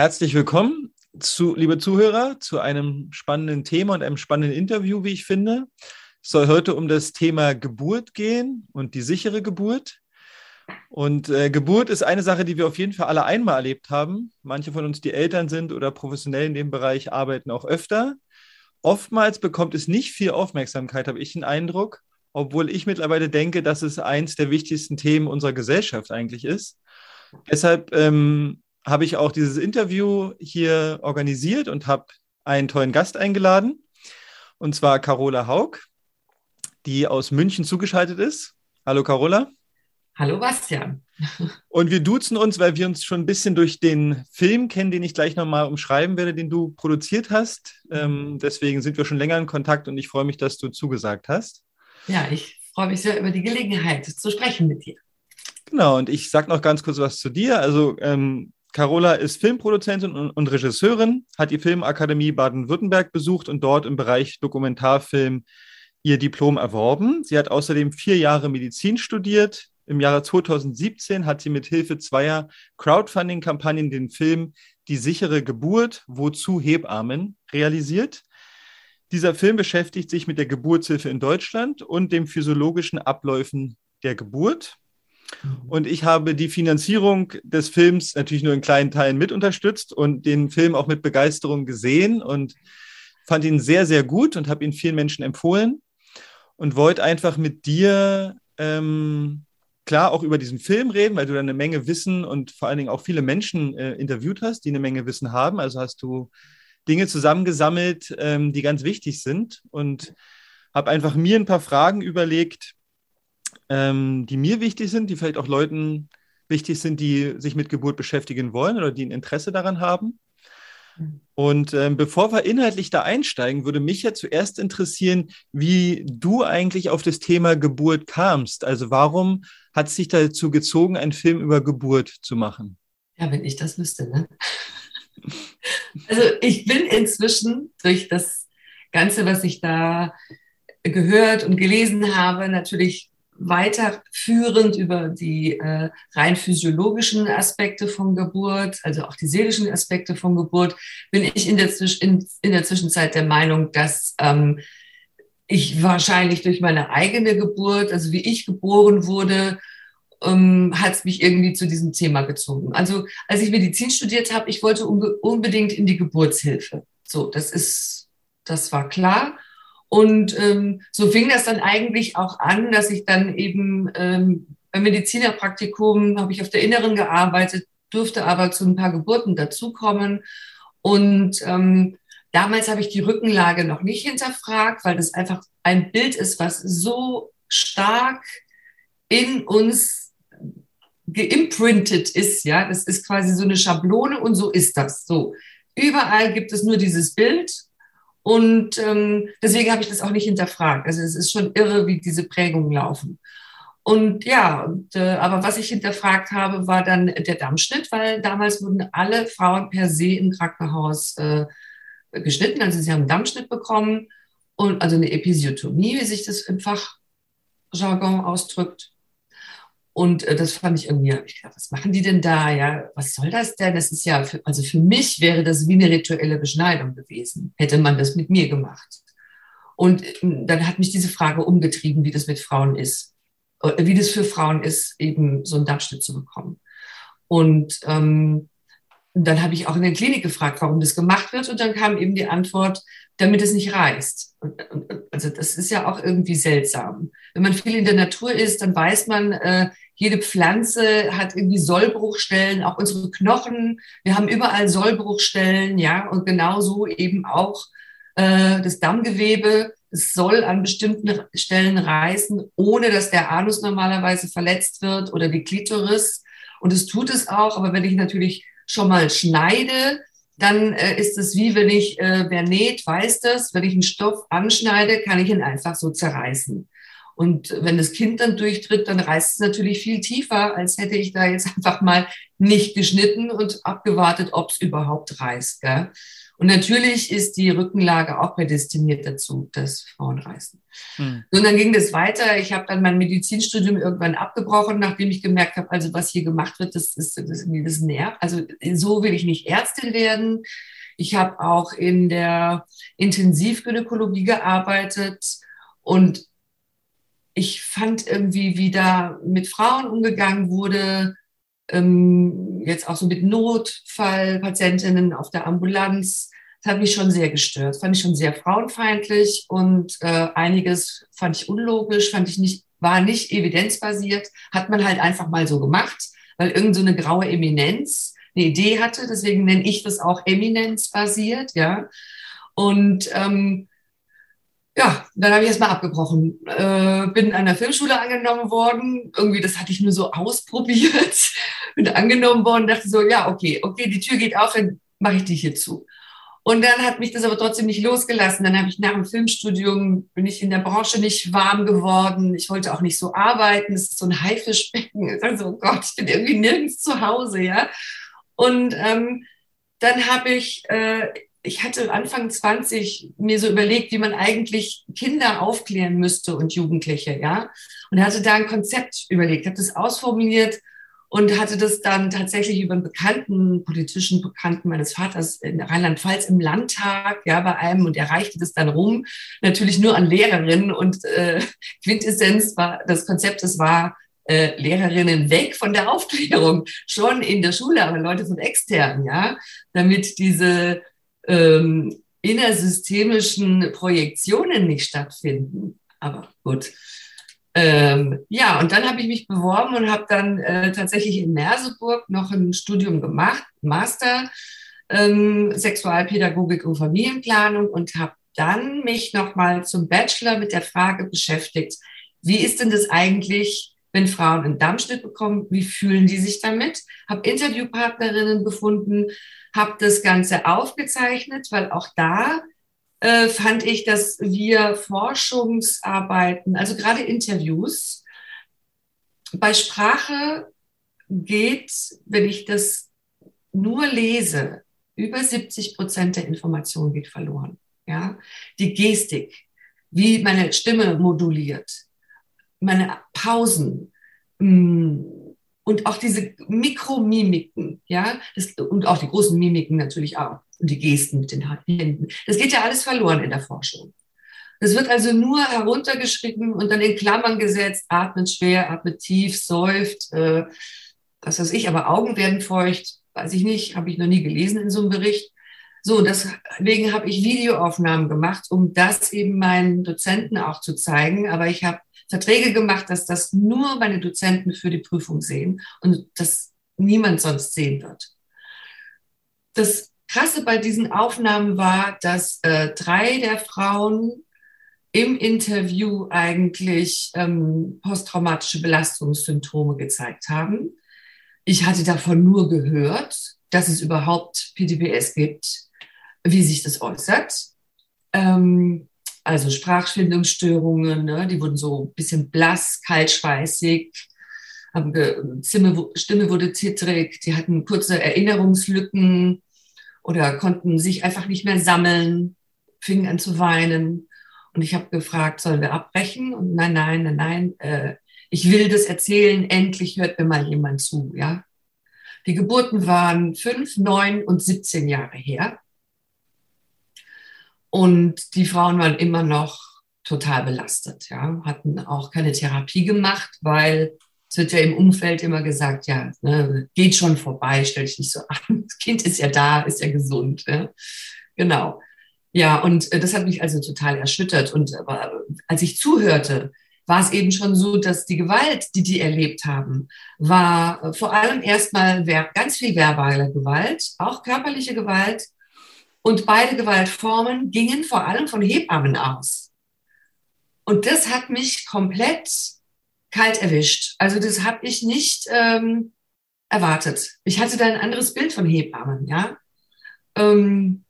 herzlich willkommen, zu, liebe Zuhörer, zu einem spannenden Thema und einem spannenden Interview, wie ich finde. Es soll heute um das Thema Geburt gehen und die sichere Geburt. Und äh, Geburt ist eine Sache, die wir auf jeden Fall alle einmal erlebt haben. Manche von uns, die Eltern sind oder professionell in dem Bereich arbeiten, auch öfter. Oftmals bekommt es nicht viel Aufmerksamkeit, habe ich den Eindruck, obwohl ich mittlerweile denke, dass es eins der wichtigsten Themen unserer Gesellschaft eigentlich ist. Deshalb ähm, habe ich auch dieses Interview hier organisiert und habe einen tollen Gast eingeladen, und zwar Carola Haug, die aus München zugeschaltet ist. Hallo Carola. Hallo Bastian. Und wir duzen uns, weil wir uns schon ein bisschen durch den Film kennen, den ich gleich nochmal umschreiben werde, den du produziert hast. Ähm, deswegen sind wir schon länger in Kontakt und ich freue mich, dass du zugesagt hast. Ja, ich freue mich sehr über die Gelegenheit zu sprechen mit dir. Genau, und ich sage noch ganz kurz was zu dir. Also ähm, Carola ist Filmproduzentin und, Regisseurin, hat die Filmakademie Baden-Württemberg besucht und dort im Bereich Dokumentarfilm ihr Diplom erworben. Sie hat außerdem vier Jahre Medizin studiert. Im Jahre 2017 hat sie mit Hilfe zweier Crowdfunding-Kampagnen den Film Die sichere Geburt, wozu Hebammen realisiert. Dieser Film beschäftigt sich mit der Geburtshilfe in Deutschland und den physiologischen Abläufen der Geburt. Mhm. Und ich habe die Finanzierung des Films natürlich nur in kleinen Teilen mit unterstützt und den Film auch mit Begeisterung gesehen und fand ihn sehr, sehr gut und habe ihn vielen Menschen empfohlen und wollte einfach mit dir ähm, klar auch über diesen Film reden, weil du da eine Menge Wissen und vor allen Dingen auch viele Menschen äh, interviewt hast, die eine Menge Wissen haben. Also hast du Dinge zusammengesammelt, ähm, die ganz wichtig sind und habe einfach mir ein paar Fragen überlegt, ähm, die mir wichtig sind, die vielleicht auch Leuten wichtig sind, die sich mit Geburt beschäftigen wollen oder die ein Interesse daran haben. Und ähm, bevor wir inhaltlich da einsteigen, würde mich ja zuerst interessieren, wie du eigentlich auf das Thema Geburt kamst. Also warum hat es dich dazu gezogen, einen Film über Geburt zu machen? Ja, wenn ich das wüsste, ne? Also ich bin inzwischen durch das Ganze, was ich da gehört und gelesen habe, natürlich weiterführend über die äh, rein physiologischen Aspekte von Geburt, also auch die seelischen Aspekte von Geburt, bin ich in der, in, in der Zwischenzeit der Meinung, dass ähm, ich wahrscheinlich durch meine eigene Geburt, also wie ich geboren wurde, ähm, hat es mich irgendwie zu diesem Thema gezogen. Also als ich Medizin studiert habe, ich wollte unbedingt in die Geburtshilfe. So, das ist, das war klar. Und ähm, so fing das dann eigentlich auch an, dass ich dann eben ähm, beim Medizinerpraktikum habe ich auf der Inneren gearbeitet, durfte aber zu ein paar Geburten dazukommen. Und ähm, damals habe ich die Rückenlage noch nicht hinterfragt, weil das einfach ein Bild ist, was so stark in uns geimprintet ist. Ja, das ist quasi so eine Schablone und so ist das. So überall gibt es nur dieses Bild und ähm, deswegen habe ich das auch nicht hinterfragt. Also es ist schon irre, wie diese Prägungen laufen. Und ja, und, äh, aber was ich hinterfragt habe, war dann der Dammschnitt, weil damals wurden alle Frauen per se im Krankenhaus äh, geschnitten. Also sie haben einen Dammschnitt bekommen und also eine Episiotomie, wie sich das im Fachjargon ausdrückt. Und äh, das fand ich irgendwie, ich gedacht, was machen die denn da? Ja, was soll das denn? Das ist ja, für, also für mich wäre das wie eine rituelle Beschneidung gewesen, hätte man das mit mir gemacht. Und äh, dann hat mich diese Frage umgetrieben, wie das mit Frauen ist, äh, wie das für Frauen ist, eben so einen Darmschnitt zu bekommen. Und ähm, dann habe ich auch in der Klinik gefragt, warum das gemacht wird. Und dann kam eben die Antwort, damit es nicht reißt. Also das ist ja auch irgendwie seltsam. Wenn man viel in der Natur ist, dann weiß man, äh, jede Pflanze hat irgendwie Sollbruchstellen, auch unsere Knochen. Wir haben überall Sollbruchstellen, ja, und genauso eben auch äh, das Dammgewebe. Es soll an bestimmten Stellen reißen, ohne dass der Anus normalerweise verletzt wird oder die Klitoris. Und es tut es auch, aber wenn ich natürlich schon mal schneide, dann äh, ist es wie wenn ich, äh, wer näht, weiß das, wenn ich einen Stoff anschneide, kann ich ihn einfach so zerreißen. Und wenn das Kind dann durchtritt, dann reißt es natürlich viel tiefer, als hätte ich da jetzt einfach mal nicht geschnitten und abgewartet, ob es überhaupt reißt. Gell? Und natürlich ist die Rückenlage auch prädestiniert dazu, dass Frauen reißen. Hm. Und dann ging das weiter. Ich habe dann mein Medizinstudium irgendwann abgebrochen, nachdem ich gemerkt habe, also was hier gemacht wird, das ist das, das nervt. Also so will ich nicht Ärztin werden. Ich habe auch in der Intensivgynäkologie gearbeitet und ich fand irgendwie, wie da mit Frauen umgegangen wurde, ähm, jetzt auch so mit Notfallpatientinnen auf der Ambulanz. Das hat mich schon sehr gestört. Fand ich schon sehr frauenfeindlich und äh, einiges fand ich unlogisch, fand ich nicht, war nicht evidenzbasiert, hat man halt einfach mal so gemacht, weil irgend so eine graue Eminenz eine Idee hatte. Deswegen nenne ich das auch eminenzbasiert, ja. Und ähm, ja, dann habe ich erstmal abgebrochen. Äh, bin an der Filmschule angenommen worden. Irgendwie, das hatte ich nur so ausprobiert. bin angenommen worden, dachte so, ja, okay, okay, die Tür geht auf, dann mache ich die hier zu. Und dann hat mich das aber trotzdem nicht losgelassen. Dann habe ich nach dem Filmstudium, bin ich in der Branche nicht warm geworden. Ich wollte auch nicht so arbeiten. Das ist so ein Haifischbecken. Also, oh Gott, ich bin irgendwie nirgends zu Hause, ja. Und ähm, dann habe ich äh, ich hatte Anfang 20 mir so überlegt, wie man eigentlich Kinder aufklären müsste und Jugendliche, ja. Und hatte da ein Konzept überlegt, habe das ausformuliert und hatte das dann tatsächlich über einen bekannten, politischen Bekannten meines Vaters in Rheinland-Pfalz im Landtag, ja, bei einem und er reichte das dann rum, natürlich nur an Lehrerinnen und äh, Quintessenz war, das Konzept, es war, äh, Lehrerinnen weg von der Aufklärung, schon in der Schule, aber Leute von extern, ja, damit diese ähm, innersystemischen Projektionen nicht stattfinden. Aber gut. Ähm, ja, und dann habe ich mich beworben und habe dann äh, tatsächlich in Merseburg noch ein Studium gemacht, Master ähm, Sexualpädagogik und Familienplanung und habe dann mich nochmal zum Bachelor mit der Frage beschäftigt, wie ist denn das eigentlich, wenn Frauen einen Dammschnitt bekommen, wie fühlen die sich damit? Habe Interviewpartnerinnen gefunden, habe das Ganze aufgezeichnet, weil auch da äh, fand ich, dass wir Forschungsarbeiten, also gerade Interviews, bei Sprache geht, wenn ich das nur lese, über 70 Prozent der Information geht verloren. Ja? Die Gestik, wie meine Stimme moduliert, meine Pausen, mh, mm, und auch diese Mikromimiken, ja, das, und auch die großen Mimiken natürlich auch und die Gesten mit den Händen. Das geht ja alles verloren in der Forschung. Das wird also nur heruntergeschrieben und dann in Klammern gesetzt, atmet schwer, atmet tief, säuft, äh, was weiß ich, aber Augen werden feucht, weiß ich nicht, habe ich noch nie gelesen in so einem Bericht. So, deswegen habe ich Videoaufnahmen gemacht, um das eben meinen Dozenten auch zu zeigen. Aber ich habe Verträge gemacht, dass das nur meine Dozenten für die Prüfung sehen und das niemand sonst sehen wird. Das Krasse bei diesen Aufnahmen war, dass äh, drei der Frauen im Interview eigentlich ähm, posttraumatische Belastungssymptome gezeigt haben. Ich hatte davon nur gehört, dass es überhaupt PTBS gibt, wie sich das äußert. Ähm, also Sprachfindungsstörungen, ne? die wurden so ein bisschen blass, kaltschweißig, Stimme, Stimme wurde zittrig, die hatten kurze Erinnerungslücken oder konnten sich einfach nicht mehr sammeln, fingen an zu weinen. Und ich habe gefragt, sollen wir abbrechen? Und nein, nein, nein, nein, äh, ich will das erzählen, endlich hört mir mal jemand zu, ja. Die Geburten waren fünf, neun und 17 Jahre her. Und die Frauen waren immer noch total belastet, ja, hatten auch keine Therapie gemacht, weil es wird ja im Umfeld immer gesagt, ja, ne, geht schon vorbei, stell dich nicht so an. Das Kind ist ja da, ist ja gesund. Ja. Genau. Ja, und äh, das hat mich also total erschüttert. Und aber als ich zuhörte, war es eben schon so, dass die Gewalt, die die erlebt haben, war äh, vor allem erstmal ganz viel verbale Gewalt, auch körperliche Gewalt und beide Gewaltformen gingen vor allem von Hebammen aus. Und das hat mich komplett kalt erwischt. Also das habe ich nicht ähm, erwartet. Ich hatte da ein anderes Bild von Hebammen, ja. Ähm,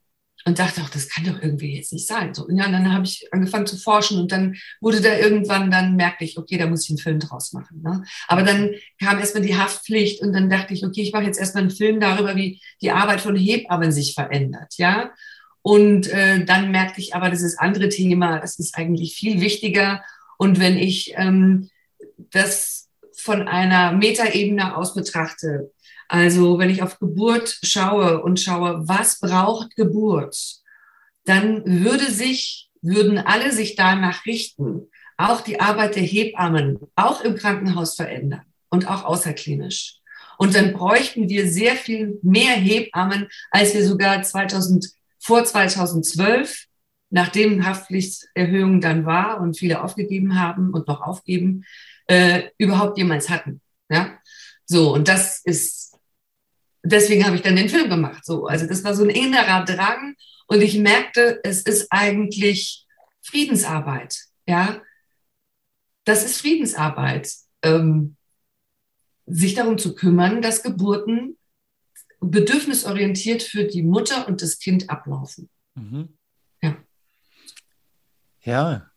und dachte auch, das kann doch irgendwie jetzt nicht sein. So, ja, und dann habe ich angefangen zu forschen und dann wurde da irgendwann, dann merkte ich, okay, da muss ich einen Film draus machen. Ne? Aber dann kam erstmal die Haftpflicht und dann dachte ich, okay, ich mache jetzt erstmal einen Film darüber, wie die Arbeit von Hebammen sich verändert, ja. Und äh, dann merkte ich aber, das ist andere Thema, das ist eigentlich viel wichtiger. Und wenn ich ähm, das von einer Metaebene aus betrachte, also wenn ich auf Geburt schaue und schaue, was braucht Geburt, dann würde sich, würden alle sich danach richten, auch die Arbeit der Hebammen, auch im Krankenhaus verändern und auch außerklinisch. Und dann bräuchten wir sehr viel mehr Hebammen, als wir sogar 2000, vor 2012, nachdem Haftpflichterhöhung dann war und viele aufgegeben haben und noch aufgeben, äh, überhaupt jemals hatten. Ja? So, und das ist, deswegen habe ich dann den Film gemacht. So, also das war so ein innerer Drang und ich merkte, es ist eigentlich Friedensarbeit. Ja, das ist Friedensarbeit. Ähm, sich darum zu kümmern, dass Geburten bedürfnisorientiert für die Mutter und das Kind ablaufen. Mhm. Ja. Ja.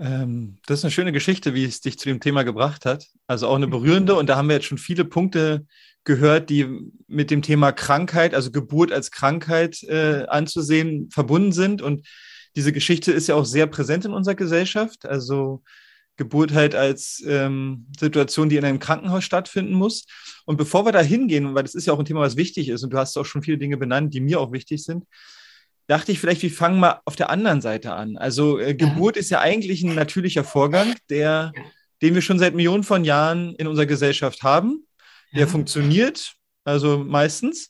Ähm, das ist eine schöne Geschichte, wie es dich zu dem Thema gebracht hat. Also auch eine berührende. Und da haben wir jetzt schon viele Punkte gehört, die mit dem Thema Krankheit, also Geburt als Krankheit äh, anzusehen, verbunden sind. Und diese Geschichte ist ja auch sehr präsent in unserer Gesellschaft. Also Geburt halt als ähm, Situation, die in einem Krankenhaus stattfinden muss. Und bevor wir da hingehen, weil das ist ja auch ein Thema, was wichtig ist, und du hast auch schon viele Dinge benannt, die mir auch wichtig sind, dachte ich vielleicht, wir fangen mal auf der anderen Seite an. Also äh, Geburt ist ja eigentlich ein natürlicher Vorgang, der, den wir schon seit Millionen von Jahren in unserer Gesellschaft haben. Der ja. funktioniert, also meistens.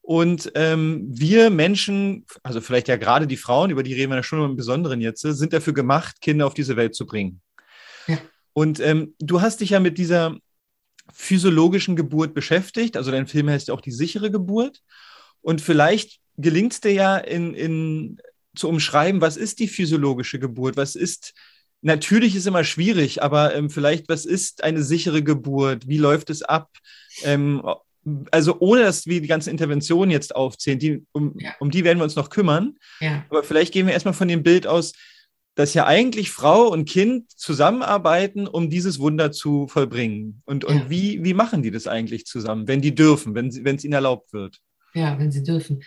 Und ähm, wir Menschen, also vielleicht ja gerade die Frauen, über die reden wir ja schon im Besonderen jetzt, sind dafür gemacht, Kinder auf diese Welt zu bringen. Ja. Und ähm, du hast dich ja mit dieser physiologischen Geburt beschäftigt. Also dein Film heißt ja auch die sichere Geburt. Und vielleicht gelingt es dir ja in, in, zu umschreiben, was ist die physiologische Geburt? Was ist, natürlich ist immer schwierig, aber ähm, vielleicht, was ist eine sichere Geburt? Wie läuft es ab? Ähm, also ohne dass wir die ganzen Interventionen jetzt aufzählen, die, um, ja. um die werden wir uns noch kümmern. Ja. Aber vielleicht gehen wir erstmal von dem Bild aus, dass ja eigentlich Frau und Kind zusammenarbeiten, um dieses Wunder zu vollbringen. Und, und ja. wie, wie machen die das eigentlich zusammen, wenn die dürfen, wenn, wenn es ihnen erlaubt wird? Ja, wenn sie dürfen.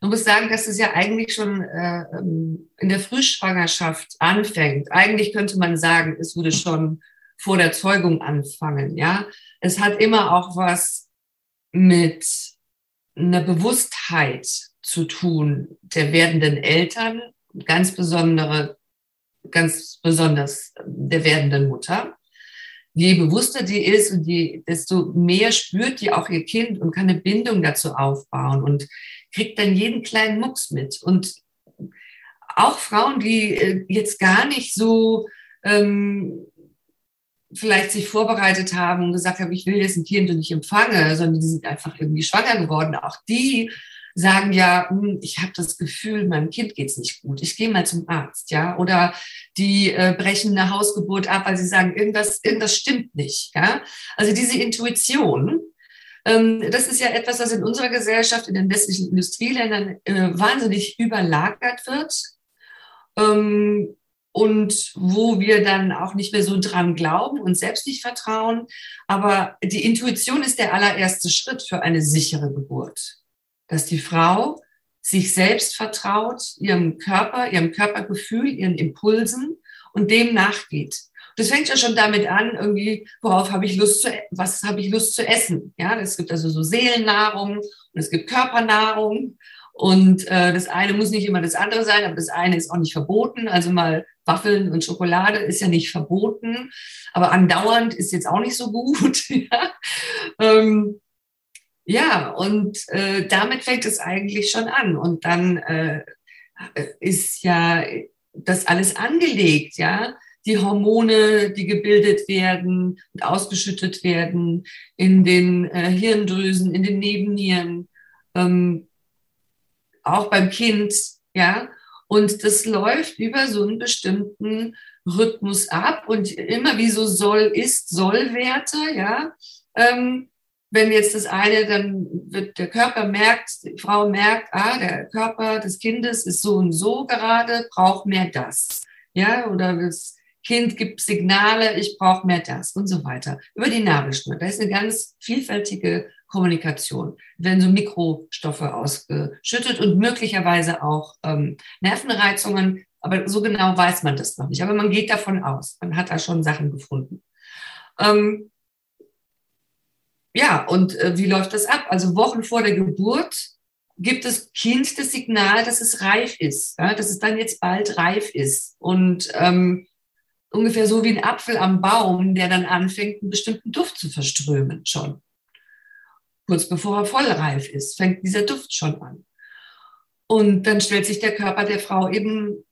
Man muss sagen, dass es ja eigentlich schon äh, ähm, in der Frühschwangerschaft anfängt. Eigentlich könnte man sagen, es würde schon vor der Zeugung anfangen. Ja, es hat immer auch was mit einer Bewusstheit zu tun der werdenden Eltern, ganz besondere ganz besonders der werdenden Mutter. Je bewusster die ist und je, desto mehr spürt die auch ihr Kind und kann eine Bindung dazu aufbauen und kriegt dann jeden kleinen Mucks mit. Und auch Frauen, die äh, jetzt gar nicht so ähm, vielleicht sich vorbereitet haben und gesagt haben, ich will jetzt ein Kind und ich empfange, sondern die sind einfach irgendwie schwanger geworden. Auch die sagen ja, hm, ich habe das Gefühl, meinem Kind geht's nicht gut. Ich gehe mal zum Arzt, ja. Oder die äh, brechen eine Hausgeburt ab, weil sie sagen, irgendwas, irgendwas stimmt nicht. Ja? Also diese Intuition, das ist ja etwas, was in unserer Gesellschaft, in den westlichen Industrieländern äh, wahnsinnig überlagert wird. Ähm, und wo wir dann auch nicht mehr so dran glauben und selbst nicht vertrauen. Aber die Intuition ist der allererste Schritt für eine sichere Geburt dass die Frau sich selbst vertraut, ihrem Körper, ihrem Körpergefühl, ihren Impulsen und dem nachgeht. Das fängt ja schon damit an, irgendwie, worauf habe ich Lust zu, e-, was habe ich Lust zu essen? Ja, es gibt also so Seelennahrung und es gibt Körpernahrung und äh, das eine muss nicht immer das andere sein, aber das eine ist auch nicht verboten. Also mal Waffeln und Schokolade ist ja nicht verboten, aber andauernd ist jetzt auch nicht so gut. ja. ähm, ja, und äh, damit fängt es eigentlich schon an. Und dann äh, ist ja das alles angelegt, ja. Die Hormone, die gebildet werden und ausgeschüttet werden in den äh, Hirndrüsen, in den Nebennieren, ähm, auch beim Kind, ja. Und das läuft über so einen bestimmten Rhythmus ab und immer wie so soll, ist, soll Werte, ja. Ähm, wenn jetzt das eine, dann wird der Körper merkt, die Frau merkt, ah, der Körper des Kindes ist so und so gerade, braucht mehr das. Ja, oder das Kind gibt Signale, ich brauche mehr das und so weiter. Über die Nabelschnur. Da ist eine ganz vielfältige Kommunikation. Da werden so Mikrostoffe ausgeschüttet und möglicherweise auch ähm, Nervenreizungen. Aber so genau weiß man das noch nicht. Aber man geht davon aus. Man hat da schon Sachen gefunden. Ähm, ja, und äh, wie läuft das ab? Also Wochen vor der Geburt gibt das Kind das Signal, dass es reif ist, ja, dass es dann jetzt bald reif ist. Und ähm, ungefähr so wie ein Apfel am Baum, der dann anfängt, einen bestimmten Duft zu verströmen schon. Kurz bevor er voll reif ist, fängt dieser Duft schon an. Und dann stellt sich der Körper der Frau eben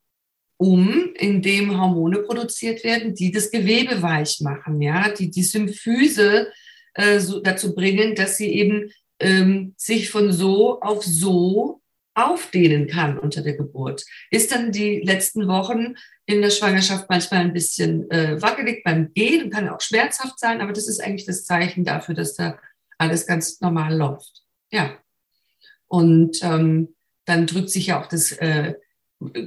um, indem Hormone produziert werden, die das Gewebe weich machen, ja, die die Symphyse äh, so dazu bringen, dass sie eben ähm, sich von so auf so aufdehnen kann unter der Geburt. Ist dann die letzten Wochen in der Schwangerschaft manchmal ein bisschen äh, wackelig beim Gehen und kann auch schmerzhaft sein, aber das ist eigentlich das Zeichen dafür, dass da alles ganz normal läuft. Ja. Und ähm, dann drückt sich ja auch das äh,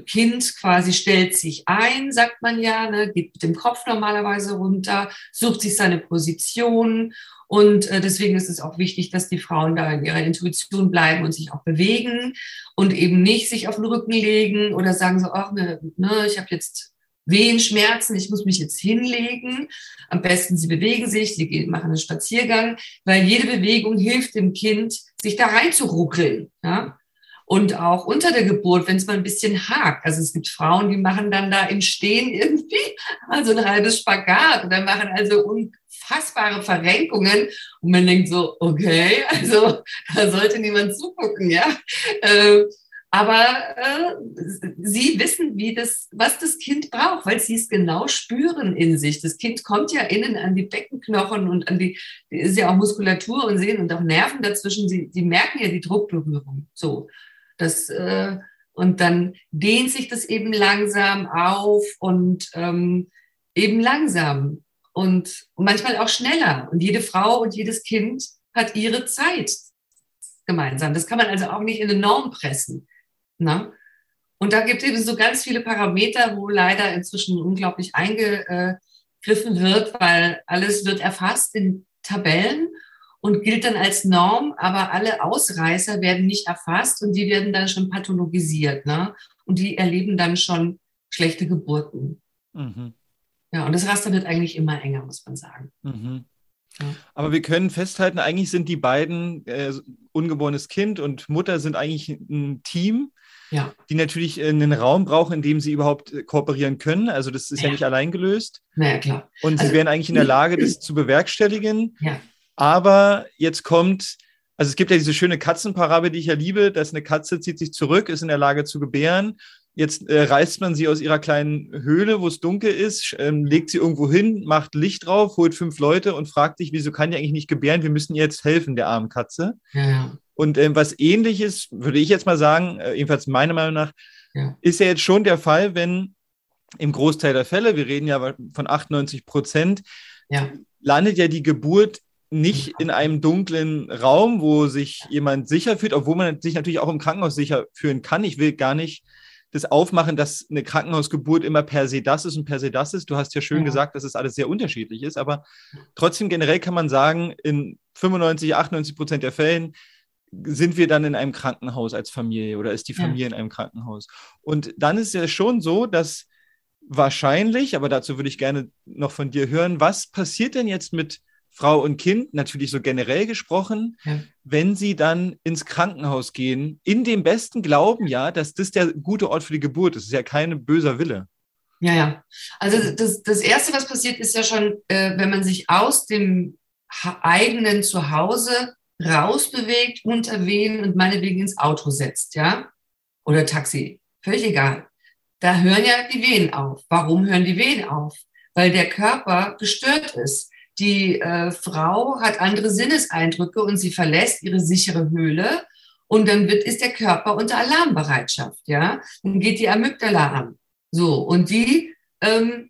Kind quasi stellt sich ein, sagt man ja, ne, geht mit dem Kopf normalerweise runter, sucht sich seine Position und äh, deswegen ist es auch wichtig, dass die Frauen da in ihrer Intuition bleiben und sich auch bewegen und eben nicht sich auf den Rücken legen oder sagen so, ach, ne, ne ich habe jetzt Wehenschmerzen, ich muss mich jetzt hinlegen. Am besten sie bewegen sich, sie machen einen Spaziergang, weil jede Bewegung hilft dem Kind, sich da reinzuruckeln. Ja? Und auch unter der Geburt, wenn es mal ein bisschen hakt. Also es gibt Frauen, die machen dann da im Stehen irgendwie also ein halbes Spagat oder machen also unfassbare Verrenkungen. Und man denkt so, okay, also da sollte niemand zugucken, ja. Äh, aber äh, sie wissen, wie das, was das Kind braucht, weil sie es genau spüren in sich. Das Kind kommt ja innen an die Beckenknochen und an die, ist ja auch Muskulatur und Sehnen und auch Nerven dazwischen. Sie, sie merken ja die Druckberührung. So. Das, äh, und dann dehnt sich das eben langsam auf und ähm, eben langsam und manchmal auch schneller. Und jede Frau und jedes Kind hat ihre Zeit gemeinsam. Das kann man also auch nicht in eine Norm pressen. Ne? Und da gibt es eben so ganz viele Parameter, wo leider inzwischen unglaublich eingegriffen wird, weil alles wird erfasst in Tabellen und gilt dann als Norm, aber alle Ausreißer werden nicht erfasst und die werden dann schon pathologisiert. Ne? Und die erleben dann schon schlechte Geburten. Mhm. Ja, und das Raster wird eigentlich immer enger, muss man sagen. Mhm. Ja. Aber wir können festhalten, eigentlich sind die beiden, äh, ungeborenes Kind und Mutter, sind eigentlich ein Team, ja. die natürlich äh, einen Raum brauchen, in dem sie überhaupt äh, kooperieren können. Also das ist ja, ja nicht allein gelöst. Na ja, klar. Und also, sie wären eigentlich in der Lage, das zu bewerkstelligen. Ja. Aber jetzt kommt, also es gibt ja diese schöne Katzenparabel, die ich ja liebe, dass eine Katze zieht sich zurück, ist in der Lage zu gebären. Jetzt äh, reißt man sie aus ihrer kleinen Höhle, wo es dunkel ist, ähm, legt sie irgendwo hin, macht Licht drauf, holt fünf Leute und fragt sich, wieso kann die eigentlich nicht gebären? Wir müssen ihr jetzt helfen, der armen Katze. Ja. Und ähm, was ähnliches, würde ich jetzt mal sagen, äh, jedenfalls meiner Meinung nach, ja. ist ja jetzt schon der Fall, wenn im Großteil der Fälle, wir reden ja von 98 Prozent, ja. landet ja die Geburt nicht in einem dunklen Raum, wo sich jemand sicher fühlt, obwohl man sich natürlich auch im Krankenhaus sicher fühlen kann. Ich will gar nicht das aufmachen, dass eine Krankenhausgeburt immer per se das ist und per se das ist. Du hast ja schön ja. gesagt, dass es alles sehr unterschiedlich ist, aber trotzdem generell kann man sagen, in 95, 98 Prozent der Fällen sind wir dann in einem Krankenhaus als Familie oder ist die Familie ja. in einem Krankenhaus. Und dann ist ja schon so, dass wahrscheinlich, aber dazu würde ich gerne noch von dir hören, was passiert denn jetzt mit Frau und Kind, natürlich so generell gesprochen, ja. wenn sie dann ins Krankenhaus gehen, in dem besten Glauben ja, dass das der gute Ort für die Geburt ist. Das ist ja kein böser Wille. Ja, ja. Also das, das Erste, was passiert, ist ja schon, äh, wenn man sich aus dem eigenen Zuhause rausbewegt, unter Wehen und meinetwegen ins Auto setzt, ja, oder Taxi, völlig egal. Da hören ja die Wehen auf. Warum hören die Wehen auf? Weil der Körper gestört ist die äh, Frau hat andere Sinneseindrücke und sie verlässt ihre sichere Höhle und dann wird, ist der Körper unter Alarmbereitschaft, ja. Dann geht die Amygdala an. So, und die, ähm,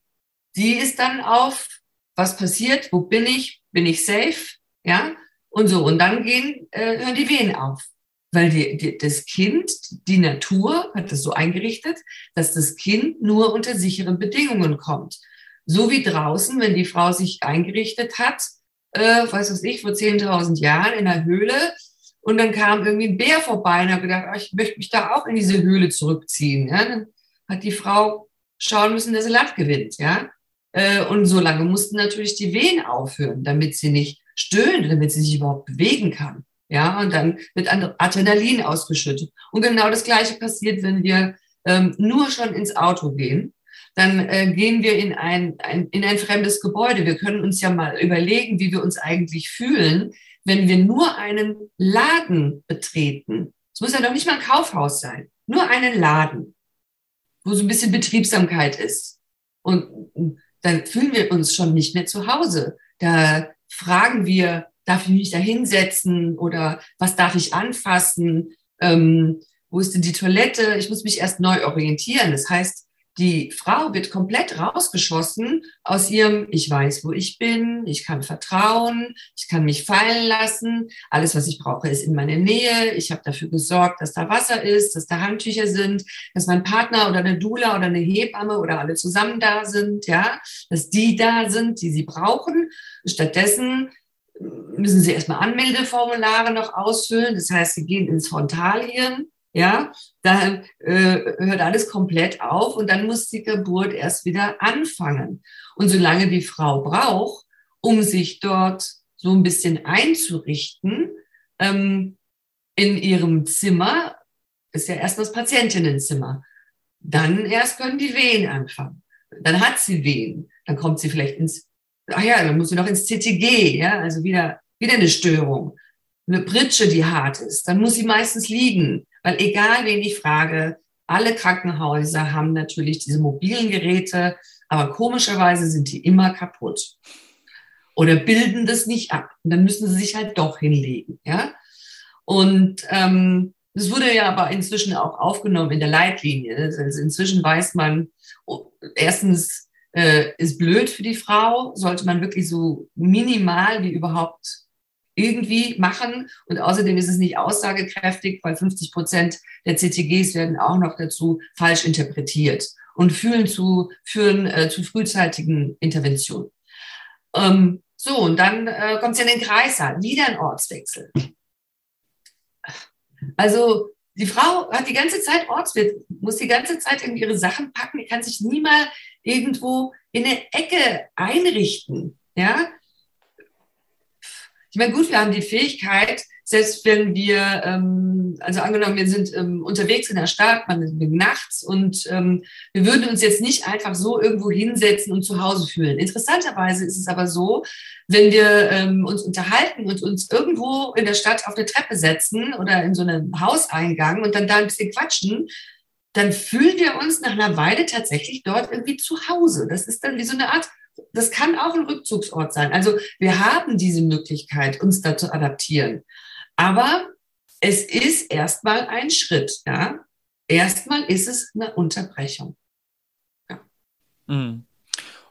die ist dann auf, was passiert, wo bin ich, bin ich safe, ja, und so. Und dann gehen, äh, hören die Wehen auf. Weil die, die, das Kind, die Natur hat das so eingerichtet, dass das Kind nur unter sicheren Bedingungen kommt. So wie draußen, wenn die Frau sich eingerichtet hat, äh, weiß was ich, vor 10.000 Jahren in der Höhle und dann kam irgendwie ein Bär vorbei und hat gedacht, ach, ich möchte mich da auch in diese Höhle zurückziehen. Ja? Dann hat die Frau schauen müssen, dass sie Latt gewinnt. Ja? Äh, und so lange mussten natürlich die Wehen aufhören, damit sie nicht stöhnt, damit sie sich überhaupt bewegen kann. Ja, und dann wird Adrenalin ausgeschüttet. Und genau das Gleiche passiert, wenn wir ähm, nur schon ins Auto gehen. Dann äh, gehen wir in ein, ein, in ein fremdes Gebäude. Wir können uns ja mal überlegen, wie wir uns eigentlich fühlen, wenn wir nur einen Laden betreten. Es muss ja doch nicht mal ein Kaufhaus sein. Nur einen Laden, wo so ein bisschen Betriebsamkeit ist. Und dann fühlen wir uns schon nicht mehr zu Hause. Da fragen wir, darf ich mich da hinsetzen oder was darf ich anfassen? Ähm, wo ist denn die Toilette? Ich muss mich erst neu orientieren. Das heißt, die Frau wird komplett rausgeschossen aus ihrem, ich weiß, wo ich bin, ich kann vertrauen, ich kann mich fallen lassen, alles, was ich brauche, ist in meiner Nähe, ich habe dafür gesorgt, dass da Wasser ist, dass da Handtücher sind, dass mein Partner oder eine Dula oder eine Hebamme oder alle zusammen da sind, ja, dass die da sind, die sie brauchen. Stattdessen müssen sie erstmal Anmeldeformulare noch ausfüllen, das heißt, sie gehen ins Frontalhirn, ja, da äh, hört alles komplett auf und dann muss die Geburt erst wieder anfangen. Und solange die Frau braucht, um sich dort so ein bisschen einzurichten, ähm, in ihrem Zimmer, ist ja erst das Patientinnenzimmer, dann erst können die Wehen anfangen. Dann hat sie Wehen, dann kommt sie vielleicht ins, ach ja, dann muss sie noch ins CTG, ja, also wieder, wieder eine Störung. Eine Pritsche, die hart ist, dann muss sie meistens liegen weil egal, wen ich frage, alle Krankenhäuser haben natürlich diese mobilen Geräte, aber komischerweise sind die immer kaputt. Oder bilden das nicht ab. Und dann müssen sie sich halt doch hinlegen. Ja? Und ähm, das wurde ja aber inzwischen auch aufgenommen in der Leitlinie. Also inzwischen weiß man, oh, erstens äh, ist blöd für die Frau, sollte man wirklich so minimal wie überhaupt irgendwie machen. Und außerdem ist es nicht aussagekräftig, weil 50 Prozent der CTGs werden auch noch dazu falsch interpretiert und führen zu, führen äh, zu frühzeitigen Interventionen. Ähm, so, und dann äh, kommt es in den Kreissaal, wieder ein Ortswechsel. Also die Frau hat die ganze Zeit Ortswechsel, muss die ganze Zeit irgendwie ihre Sachen packen, die kann sich nie mal irgendwo in eine Ecke einrichten. Ja, ich meine, gut, wir haben die Fähigkeit, selbst wenn wir, ähm, also angenommen, wir sind ähm, unterwegs in der Stadt, man ist nachts und ähm, wir würden uns jetzt nicht einfach so irgendwo hinsetzen und zu Hause fühlen. Interessanterweise ist es aber so, wenn wir ähm, uns unterhalten und uns irgendwo in der Stadt auf eine Treppe setzen oder in so einem Hauseingang und dann da ein bisschen quatschen, dann fühlen wir uns nach einer Weile tatsächlich dort irgendwie zu Hause. Das ist dann wie so eine Art das kann auch ein Rückzugsort sein. Also wir haben diese Möglichkeit, uns da zu adaptieren. Aber es ist erstmal ein Schritt. Ja? Erstmal ist es eine Unterbrechung. Ja. Mhm.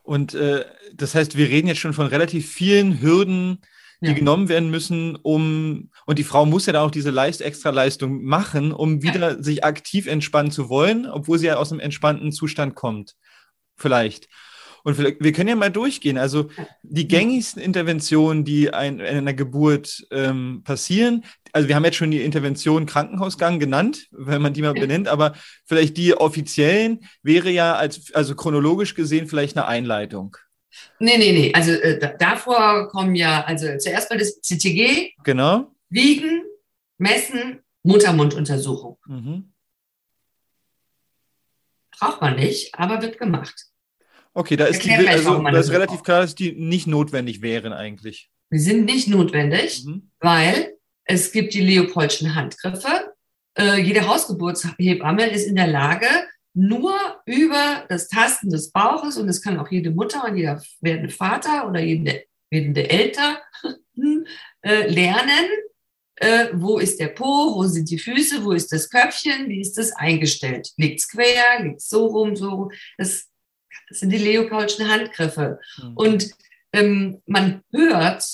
Und äh, das heißt, wir reden jetzt schon von relativ vielen Hürden, die ja. genommen werden müssen, um, und die Frau muss ja da auch diese Leist Extraleistung machen, um wieder ja. sich aktiv entspannen zu wollen, obwohl sie ja aus einem entspannten Zustand kommt. Vielleicht. Und wir können ja mal durchgehen. Also die gängigsten Interventionen, die ein, in einer Geburt ähm, passieren, also wir haben jetzt schon die Intervention Krankenhausgang genannt, wenn man die mal benennt, aber vielleicht die offiziellen wäre ja als, also chronologisch gesehen vielleicht eine Einleitung. Nee, nee, nee. Also äh, davor kommen ja, also zuerst mal das CTG. Genau. Wiegen, Messen, Muttermunduntersuchung. Mhm. Braucht man nicht, aber wird gemacht. Okay, da ist, die, also, da ist relativ klar, dass die nicht notwendig wären eigentlich. Die sind nicht notwendig, mhm. weil es gibt die Leopoldschen Handgriffe. Äh, jede Hausgeburtshebamme ist in der Lage, nur über das Tasten des Bauches, und das kann auch jede Mutter und jeder werdende Vater oder jede werdende Eltern äh, lernen, äh, wo ist der Po, wo sind die Füße, wo ist das Köpfchen, wie ist das eingestellt? Liegt es quer, liegt es so rum, so rum. Das das sind die Leopoldschen Handgriffe. Mhm. Und ähm, man hört,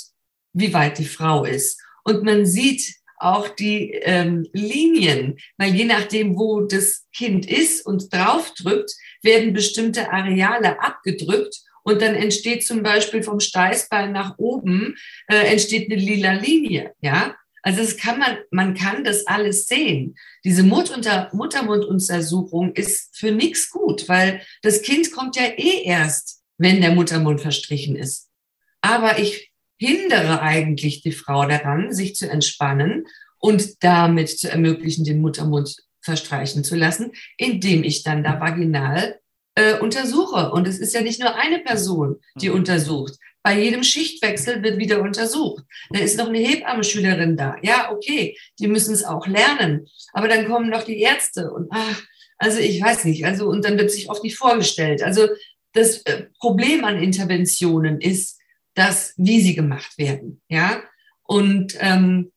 wie weit die Frau ist. Und man sieht auch die ähm, Linien, weil je nachdem, wo das Kind ist und draufdrückt, werden bestimmte Areale abgedrückt und dann entsteht zum Beispiel vom Steißbein nach oben, äh, entsteht eine lila Linie, ja. Also das kann man, man kann das alles sehen. Diese Mutter, Muttermunduntersuchung ist für nichts gut, weil das Kind kommt ja eh erst, wenn der Muttermund verstrichen ist. Aber ich hindere eigentlich die Frau daran, sich zu entspannen und damit zu ermöglichen, den Muttermund verstreichen zu lassen, indem ich dann da vaginal äh, untersuche. Und es ist ja nicht nur eine Person, die mhm. untersucht. Bei jedem Schichtwechsel wird wieder untersucht. Da ist noch eine Hebammenschülerin da. Ja, okay, die müssen es auch lernen. Aber dann kommen noch die Ärzte und ach, also ich weiß nicht. Also und dann wird sich oft nicht vorgestellt. Also das äh, Problem an Interventionen ist, dass wie sie gemacht werden. Ja, und ähm,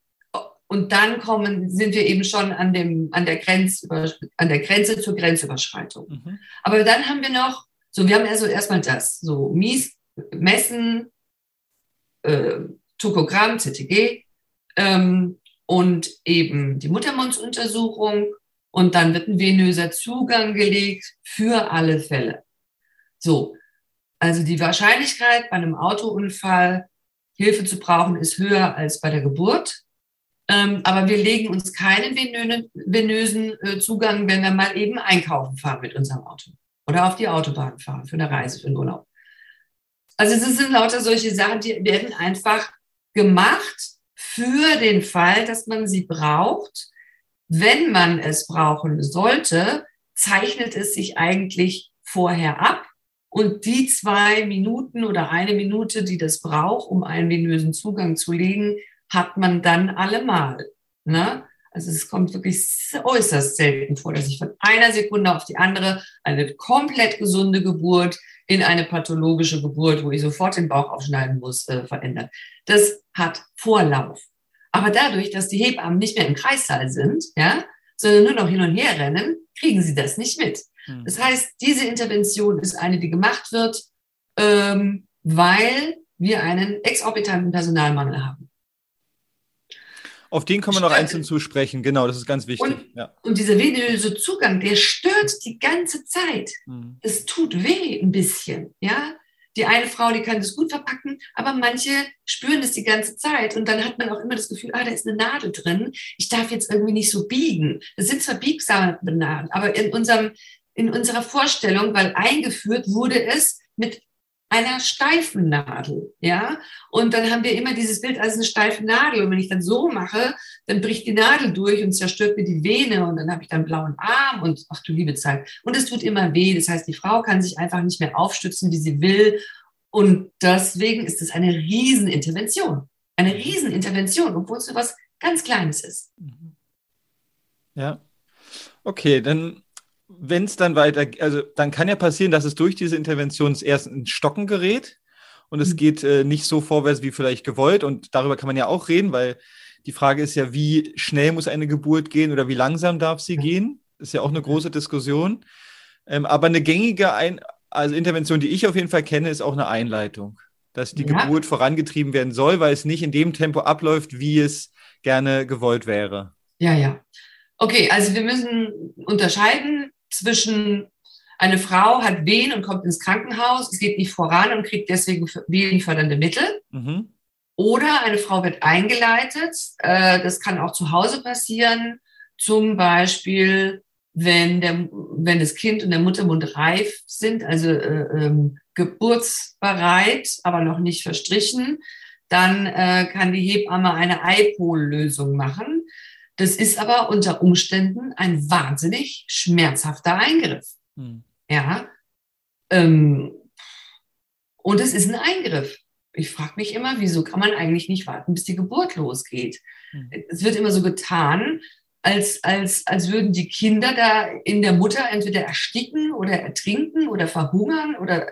und dann kommen, sind wir eben schon an, dem, an, der, Grenz, an der Grenze zur Grenzüberschreitung. Mhm. Aber dann haben wir noch, so wir haben also erstmal das, so Mies, Messen, äh, Tokogramm, CTG ähm, und eben die Muttermundsuntersuchung und dann wird ein venöser Zugang gelegt für alle Fälle. So, also die Wahrscheinlichkeit bei einem Autounfall Hilfe zu brauchen ist höher als bei der Geburt. Ähm, aber wir legen uns keinen venösen äh, Zugang, wenn wir mal eben einkaufen fahren mit unserem Auto oder auf die Autobahn fahren für eine Reise, für einen Urlaub. Also es sind lauter solche Sachen, die werden einfach gemacht für den Fall, dass man sie braucht. Wenn man es brauchen sollte, zeichnet es sich eigentlich vorher ab. Und die zwei Minuten oder eine Minute, die das braucht, um einen venösen Zugang zu legen, hat man dann allemal. Ne? Also es kommt wirklich äußerst selten vor, dass sich von einer Sekunde auf die andere eine komplett gesunde Geburt in eine pathologische Geburt, wo ich sofort den Bauch aufschneiden muss, äh, verändert. Das hat Vorlauf. Aber dadurch, dass die Hebammen nicht mehr im Kreissaal sind, ja, sondern nur noch hin und her rennen, kriegen sie das nicht mit. Hm. Das heißt, diese Intervention ist eine, die gemacht wird, ähm, weil wir einen exorbitanten Personalmangel haben. Auf den kommen wir noch einzeln zu sprechen. Genau, das ist ganz wichtig. Und, ja. und dieser venöse Zugang, der stört die ganze Zeit. Mhm. Es tut weh ein bisschen, ja. Die eine Frau, die kann das gut verpacken, aber manche spüren das die ganze Zeit. Und dann hat man auch immer das Gefühl, ah, da ist eine Nadel drin. Ich darf jetzt irgendwie nicht so biegen. Das sind zwar biegsame Nadeln, aber in unserem, in unserer Vorstellung, weil eingeführt wurde es mit einer steifen Nadel, ja. Und dann haben wir immer dieses Bild als eine steife Nadel. Und wenn ich dann so mache, dann bricht die Nadel durch und zerstört mir die Vene und dann habe ich dann blauen Arm und ach du liebe Zeit. Und es tut immer weh. Das heißt, die Frau kann sich einfach nicht mehr aufstützen, wie sie will. Und deswegen ist es eine Riesenintervention. Eine Riesenintervention, obwohl es so was ganz Kleines ist. Ja. Okay, dann wenn es dann weiter, also dann kann ja passieren, dass es durch diese Intervention erst in Stocken gerät und es mhm. geht äh, nicht so vorwärts wie vielleicht gewollt und darüber kann man ja auch reden, weil die Frage ist ja, wie schnell muss eine Geburt gehen oder wie langsam darf sie gehen? ist ja auch eine große Diskussion. Ähm, aber eine gängige Ein also Intervention, die ich auf jeden Fall kenne, ist auch eine Einleitung, dass die ja. Geburt vorangetrieben werden soll, weil es nicht in dem Tempo abläuft, wie es gerne gewollt wäre. Ja, ja. Okay, also wir müssen unterscheiden zwischen eine Frau hat Wehen und kommt ins Krankenhaus, es geht nicht voran und kriegt deswegen wehenfördernde Mittel. Mhm. Oder eine Frau wird eingeleitet, äh, das kann auch zu Hause passieren, zum Beispiel, wenn, der, wenn das Kind und der Muttermund reif sind, also äh, ähm, geburtsbereit, aber noch nicht verstrichen, dann äh, kann die Hebamme eine Eipol-Lösung machen. Das ist aber unter Umständen ein wahnsinnig schmerzhafter Eingriff. Hm. Ja. Ähm, und es ist ein Eingriff. Ich frage mich immer, wieso kann man eigentlich nicht warten, bis die Geburt losgeht? Hm. Es wird immer so getan, als, als, als würden die Kinder da in der Mutter entweder ersticken oder ertrinken oder verhungern oder,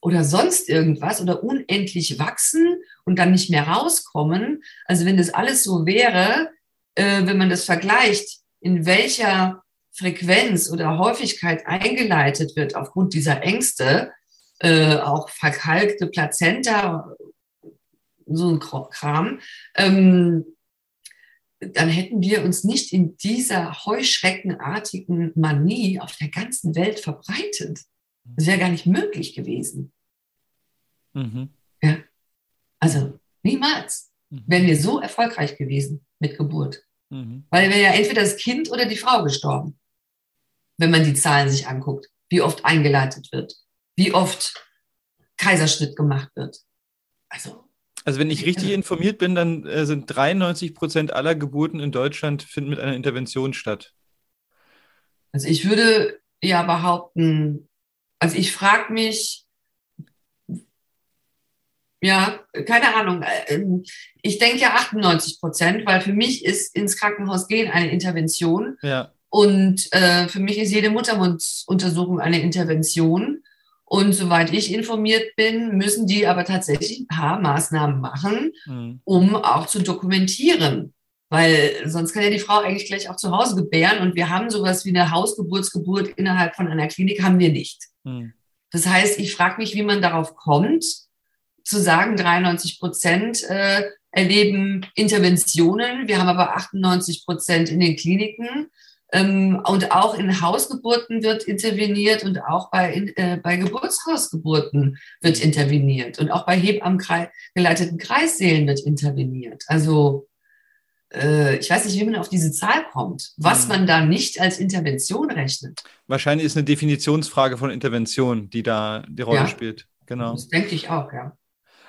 oder sonst irgendwas oder unendlich wachsen und dann nicht mehr rauskommen. Also wenn das alles so wäre, äh, wenn man das vergleicht, in welcher Frequenz oder Häufigkeit eingeleitet wird aufgrund dieser Ängste, äh, auch verkalkte Plazenta, so ein Kram, ähm, dann hätten wir uns nicht in dieser heuschreckenartigen Manie auf der ganzen Welt verbreitet. Das wäre gar nicht möglich gewesen. Mhm. Ja. Also niemals. Wären wir so erfolgreich gewesen mit Geburt. Mhm. Weil wäre ja entweder das Kind oder die Frau gestorben, wenn man die Zahlen sich anguckt, wie oft eingeleitet wird, wie oft Kaiserschnitt gemacht wird. Also, also wenn ich richtig informiert bin, dann äh, sind 93 Prozent aller Geburten in Deutschland finden mit einer Intervention statt. Also ich würde ja behaupten, also ich frage mich, ja, keine Ahnung. Äh, ähm, ich denke ja 98 Prozent, weil für mich ist ins Krankenhaus gehen eine Intervention. Ja. Und äh, für mich ist jede Muttermunduntersuchung eine Intervention. Und soweit ich informiert bin, müssen die aber tatsächlich ein paar Maßnahmen machen, mhm. um auch zu dokumentieren. Weil sonst kann ja die Frau eigentlich gleich auch zu Hause gebären. Und wir haben sowas wie eine Hausgeburtsgeburt innerhalb von einer Klinik, haben wir nicht. Mhm. Das heißt, ich frage mich, wie man darauf kommt, zu sagen, 93 Prozent äh, erleben Interventionen. Wir haben aber 98 Prozent in den Kliniken. Ähm, und auch in Hausgeburten wird interveniert und auch bei, äh, bei Geburtshausgeburten wird interveniert. Und auch bei hebammen-geleiteten Kreissälen wird interveniert. Also äh, ich weiß nicht, wie man auf diese Zahl kommt, was hm. man da nicht als Intervention rechnet. Wahrscheinlich ist eine Definitionsfrage von Intervention, die da die Rolle ja, spielt. Genau. Das denke ich auch, ja.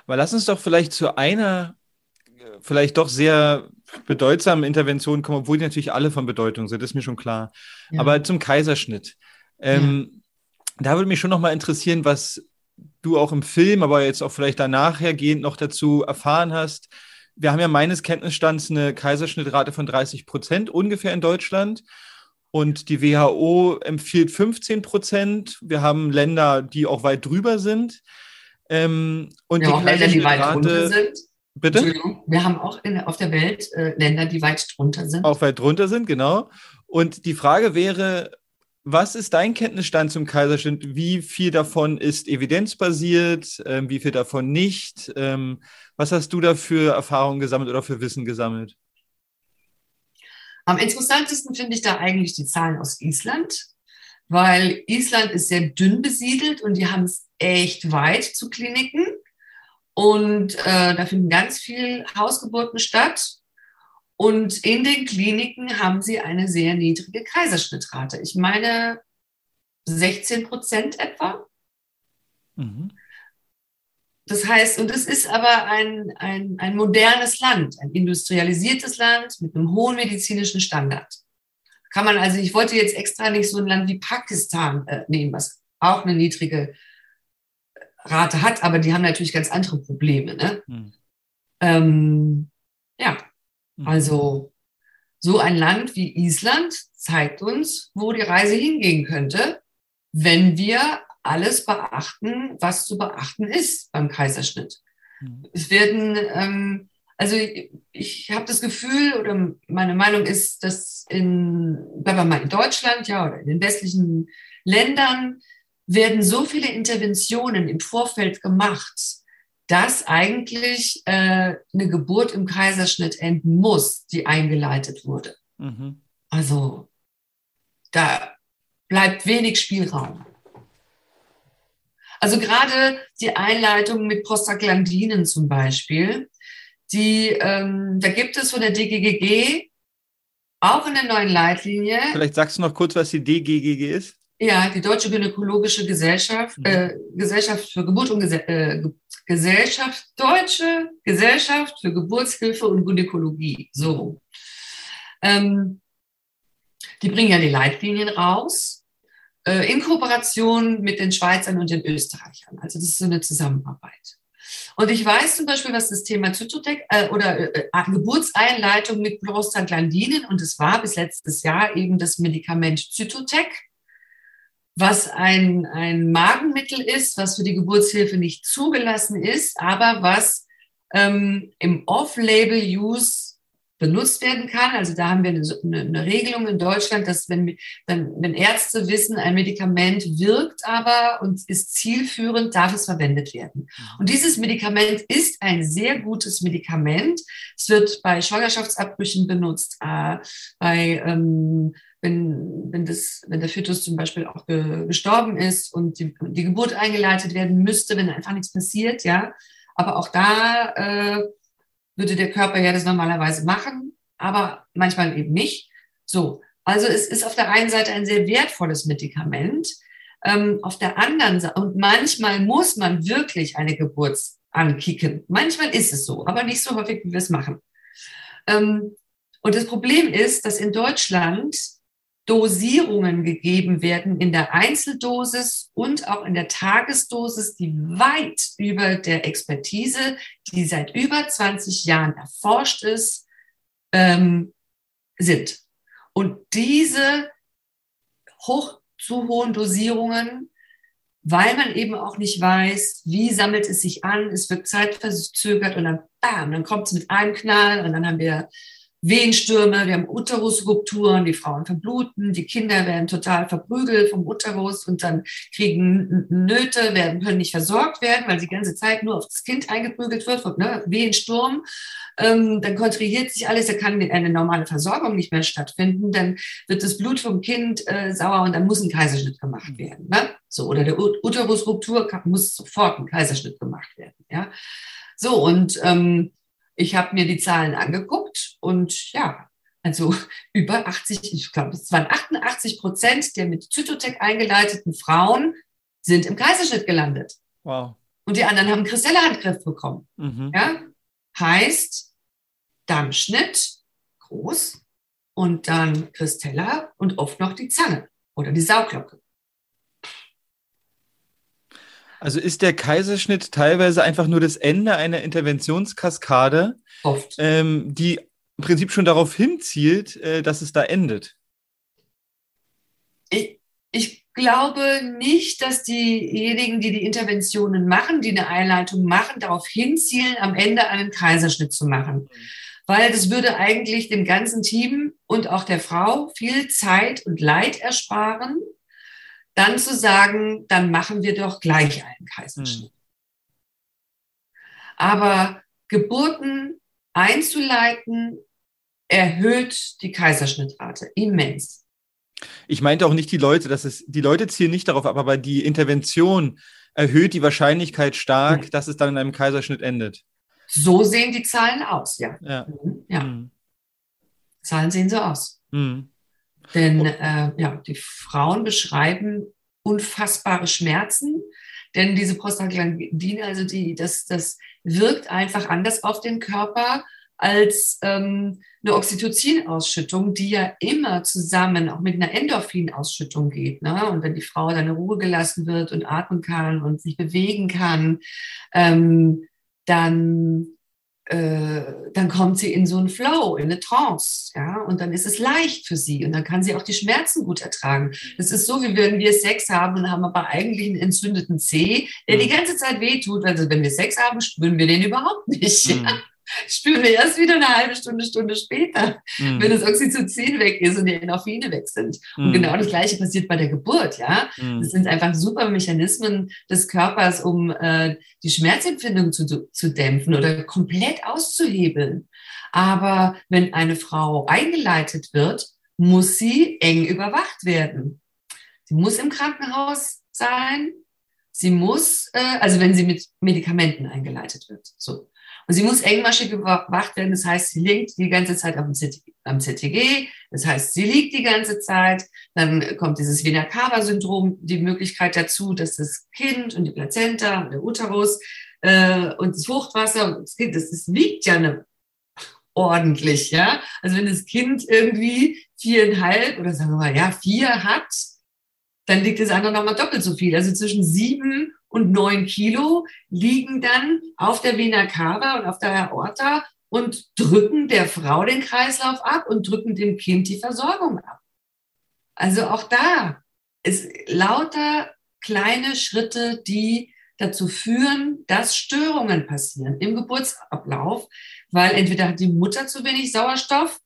Aber lass uns doch vielleicht zu einer vielleicht doch sehr bedeutsamen Interventionen kommen, obwohl die natürlich alle von Bedeutung sind, ist mir schon klar. Ja. Aber zum Kaiserschnitt. Ähm, ja. Da würde mich schon noch mal interessieren, was du auch im Film, aber jetzt auch vielleicht danach hergehend noch dazu erfahren hast. Wir haben ja meines Kenntnisstands eine Kaiserschnittrate von 30 Prozent ungefähr in Deutschland. Und die WHO empfiehlt 15 Prozent. Wir haben Länder, die auch weit drüber sind. Ähm, und ja, die auch Länder, die weit drunter sind. Bitte? Wir haben auch in, auf der Welt äh, Länder, die weit drunter sind. Auch weit drunter sind, genau. Und die Frage wäre, was ist dein Kenntnisstand zum Kaiserschnitt? Wie viel davon ist evidenzbasiert? Ähm, wie viel davon nicht? Ähm, was hast du da für Erfahrungen gesammelt oder für Wissen gesammelt? Am interessantesten finde ich da eigentlich die Zahlen aus Island, weil Island ist sehr dünn besiedelt und die haben es echt weit zu Kliniken. Und äh, da finden ganz viele Hausgeburten statt. Und in den Kliniken haben sie eine sehr niedrige Kaiserschnittrate. Ich meine 16 Prozent etwa. Mhm. Das heißt, und es ist aber ein, ein, ein modernes Land, ein industrialisiertes Land mit einem hohen medizinischen Standard. Kann man also, ich wollte jetzt extra nicht so ein Land wie Pakistan äh, nehmen, was auch eine niedrige Rate hat, aber die haben natürlich ganz andere Probleme. Ne? Hm. Ähm, ja, hm. also so ein Land wie Island zeigt uns, wo die Reise hingehen könnte, wenn wir alles beachten, was zu beachten ist beim Kaiserschnitt. Hm. Es werden, ähm, also ich, ich habe das Gefühl oder meine Meinung ist, dass in, wenn wir mal in Deutschland, ja, oder in den westlichen Ländern werden so viele Interventionen im Vorfeld gemacht, dass eigentlich äh, eine Geburt im Kaiserschnitt enden muss, die eingeleitet wurde. Mhm. Also da bleibt wenig Spielraum. Also gerade die Einleitung mit Prostaglandinen zum Beispiel, die, ähm, da gibt es von der DGGG auch in der neuen Leitlinie. Vielleicht sagst du noch kurz, was die DGGG ist. Ja, die Deutsche Gynäkologische Gesellschaft, mhm. äh, Gesellschaft für Geburt und Gese äh, Gesellschaft, Deutsche Gesellschaft für Geburtshilfe und Gynäkologie. So. Ähm, die bringen ja die Leitlinien raus äh, in Kooperation mit den Schweizern und den Österreichern. Also das ist so eine Zusammenarbeit. Und ich weiß zum Beispiel, was das Thema Zytotec äh, oder äh, äh Geburtseinleitung mit Prostaglandinen und es war bis letztes Jahr eben das Medikament Zytotec was ein, ein Magenmittel ist, was für die Geburtshilfe nicht zugelassen ist, aber was ähm, im Off-Label-Use benutzt werden kann. Also da haben wir eine, eine, Regelung in Deutschland, dass wenn, wenn, wenn Ärzte wissen, ein Medikament wirkt aber und ist zielführend, darf es verwendet werden. Mhm. Und dieses Medikament ist ein sehr gutes Medikament. Es wird bei Schwangerschaftsabbrüchen benutzt, äh, bei ähm, wenn, wenn, das, wenn der Fötus zum Beispiel auch ge, gestorben ist und die, die Geburt eingeleitet werden müsste, wenn einfach nichts passiert, ja. Aber auch da äh, würde der Körper ja das normalerweise machen, aber manchmal eben nicht. So, also es ist auf der einen Seite ein sehr wertvolles Medikament, ähm, auf der anderen Seite, und manchmal muss man wirklich eine Geburt ankicken. Manchmal ist es so, aber nicht so häufig, wie wir es machen. Ähm, und das Problem ist, dass in Deutschland Dosierungen gegeben werden in der Einzeldosis und auch in der Tagesdosis, die weit über der Expertise, die seit über 20 Jahren erforscht ist, ähm, sind. Und diese hoch zu hohen Dosierungen, weil man eben auch nicht weiß, wie sammelt es sich an, es wird zeitverzögert und dann bam, dann kommt es mit einem Knall und dann haben wir Wehenstürme, wir haben Uterusrupturen, die Frauen verbluten, die Kinder werden total verprügelt vom Uterus und dann kriegen Nöte, werden, können nicht versorgt werden, weil die ganze Zeit nur auf das Kind eingeprügelt wird, ne? Wehensturm. Ähm, dann kontrahiert sich alles, da kann eine normale Versorgung nicht mehr stattfinden, dann wird das Blut vom Kind äh, sauer und dann muss ein Kaiserschnitt gemacht mhm. werden. Ne? So, oder der Uterusruptur muss sofort ein Kaiserschnitt gemacht werden. Ja? So, und ähm, ich habe mir die Zahlen angeguckt und ja, also über 80, ich glaube, es waren 88 Prozent der mit Zytotec eingeleiteten Frauen sind im Kaiserschnitt gelandet. Wow. Und die anderen haben Kristelle-Handgriff bekommen. Mhm. Ja? Heißt Dammschnitt, groß, und dann Christella und oft noch die Zange oder die Sauglocke. Also ist der Kaiserschnitt teilweise einfach nur das Ende einer Interventionskaskade, ähm, die im Prinzip schon darauf hinzielt, äh, dass es da endet? Ich, ich glaube nicht, dass diejenigen, die die Interventionen machen, die eine Einleitung machen, darauf hinzielen, am Ende einen Kaiserschnitt zu machen. Weil das würde eigentlich dem ganzen Team und auch der Frau viel Zeit und Leid ersparen dann zu sagen, dann machen wir doch gleich einen Kaiserschnitt. Mhm. Aber Geburten einzuleiten, erhöht die Kaiserschnittrate immens. Ich meinte auch nicht die Leute, dass es, die Leute zielen nicht darauf ab, aber die Intervention erhöht die Wahrscheinlichkeit stark, mhm. dass es dann in einem Kaiserschnitt endet. So sehen die Zahlen aus, ja. Ja. Mhm. ja. Mhm. Zahlen sehen so aus. Mhm. Denn äh, ja, die Frauen beschreiben unfassbare Schmerzen, denn diese Prostaglandine, also die, das, das wirkt einfach anders auf den Körper als ähm, eine Oxytocin-Ausschüttung, die ja immer zusammen auch mit einer Endorphin-Ausschüttung geht. Ne? Und wenn die Frau dann in Ruhe gelassen wird und atmen kann und sich bewegen kann, ähm, dann äh, dann kommt sie in so einen Flow, in eine Trance, ja, und dann ist es leicht für sie und dann kann sie auch die Schmerzen gut ertragen. Das ist so, wie wenn wir Sex haben und haben aber eigentlich einen entzündeten Zeh, der die ganze Zeit wehtut. Also wenn wir Sex haben, spüren wir den überhaupt nicht. Mhm. Ja? spüren wir erst wieder eine halbe Stunde, Stunde später, mhm. wenn das Oxytocin weg ist und die Endorphine weg sind. Mhm. Und genau das Gleiche passiert bei der Geburt, ja. Mhm. Das sind einfach super Mechanismen des Körpers, um äh, die Schmerzempfindung zu, zu dämpfen oder komplett auszuhebeln. Aber wenn eine Frau eingeleitet wird, muss sie eng überwacht werden. Sie muss im Krankenhaus sein. Sie muss, äh, also wenn sie mit Medikamenten eingeleitet wird. So. Und sie muss engmaschig überwacht werden. Das heißt, sie liegt die ganze Zeit am, CTG. Das heißt, sie liegt die ganze Zeit. Dann kommt dieses Vena-Cava-Syndrom, die Möglichkeit dazu, dass das Kind und die Plazenta und der Uterus äh, und das Fruchtwasser das Kind, das, das wiegt ja eine, ordentlich, ja. Also wenn das Kind irgendwie viereinhalb oder sagen wir mal, ja, vier hat, dann liegt das andere nochmal doppelt so viel. Also zwischen sieben und neun Kilo liegen dann auf der Vena cava und auf der Aorta und drücken der Frau den Kreislauf ab und drücken dem Kind die Versorgung ab. Also auch da ist lauter kleine Schritte, die dazu führen, dass Störungen passieren im Geburtsablauf, weil entweder hat die Mutter zu wenig Sauerstoff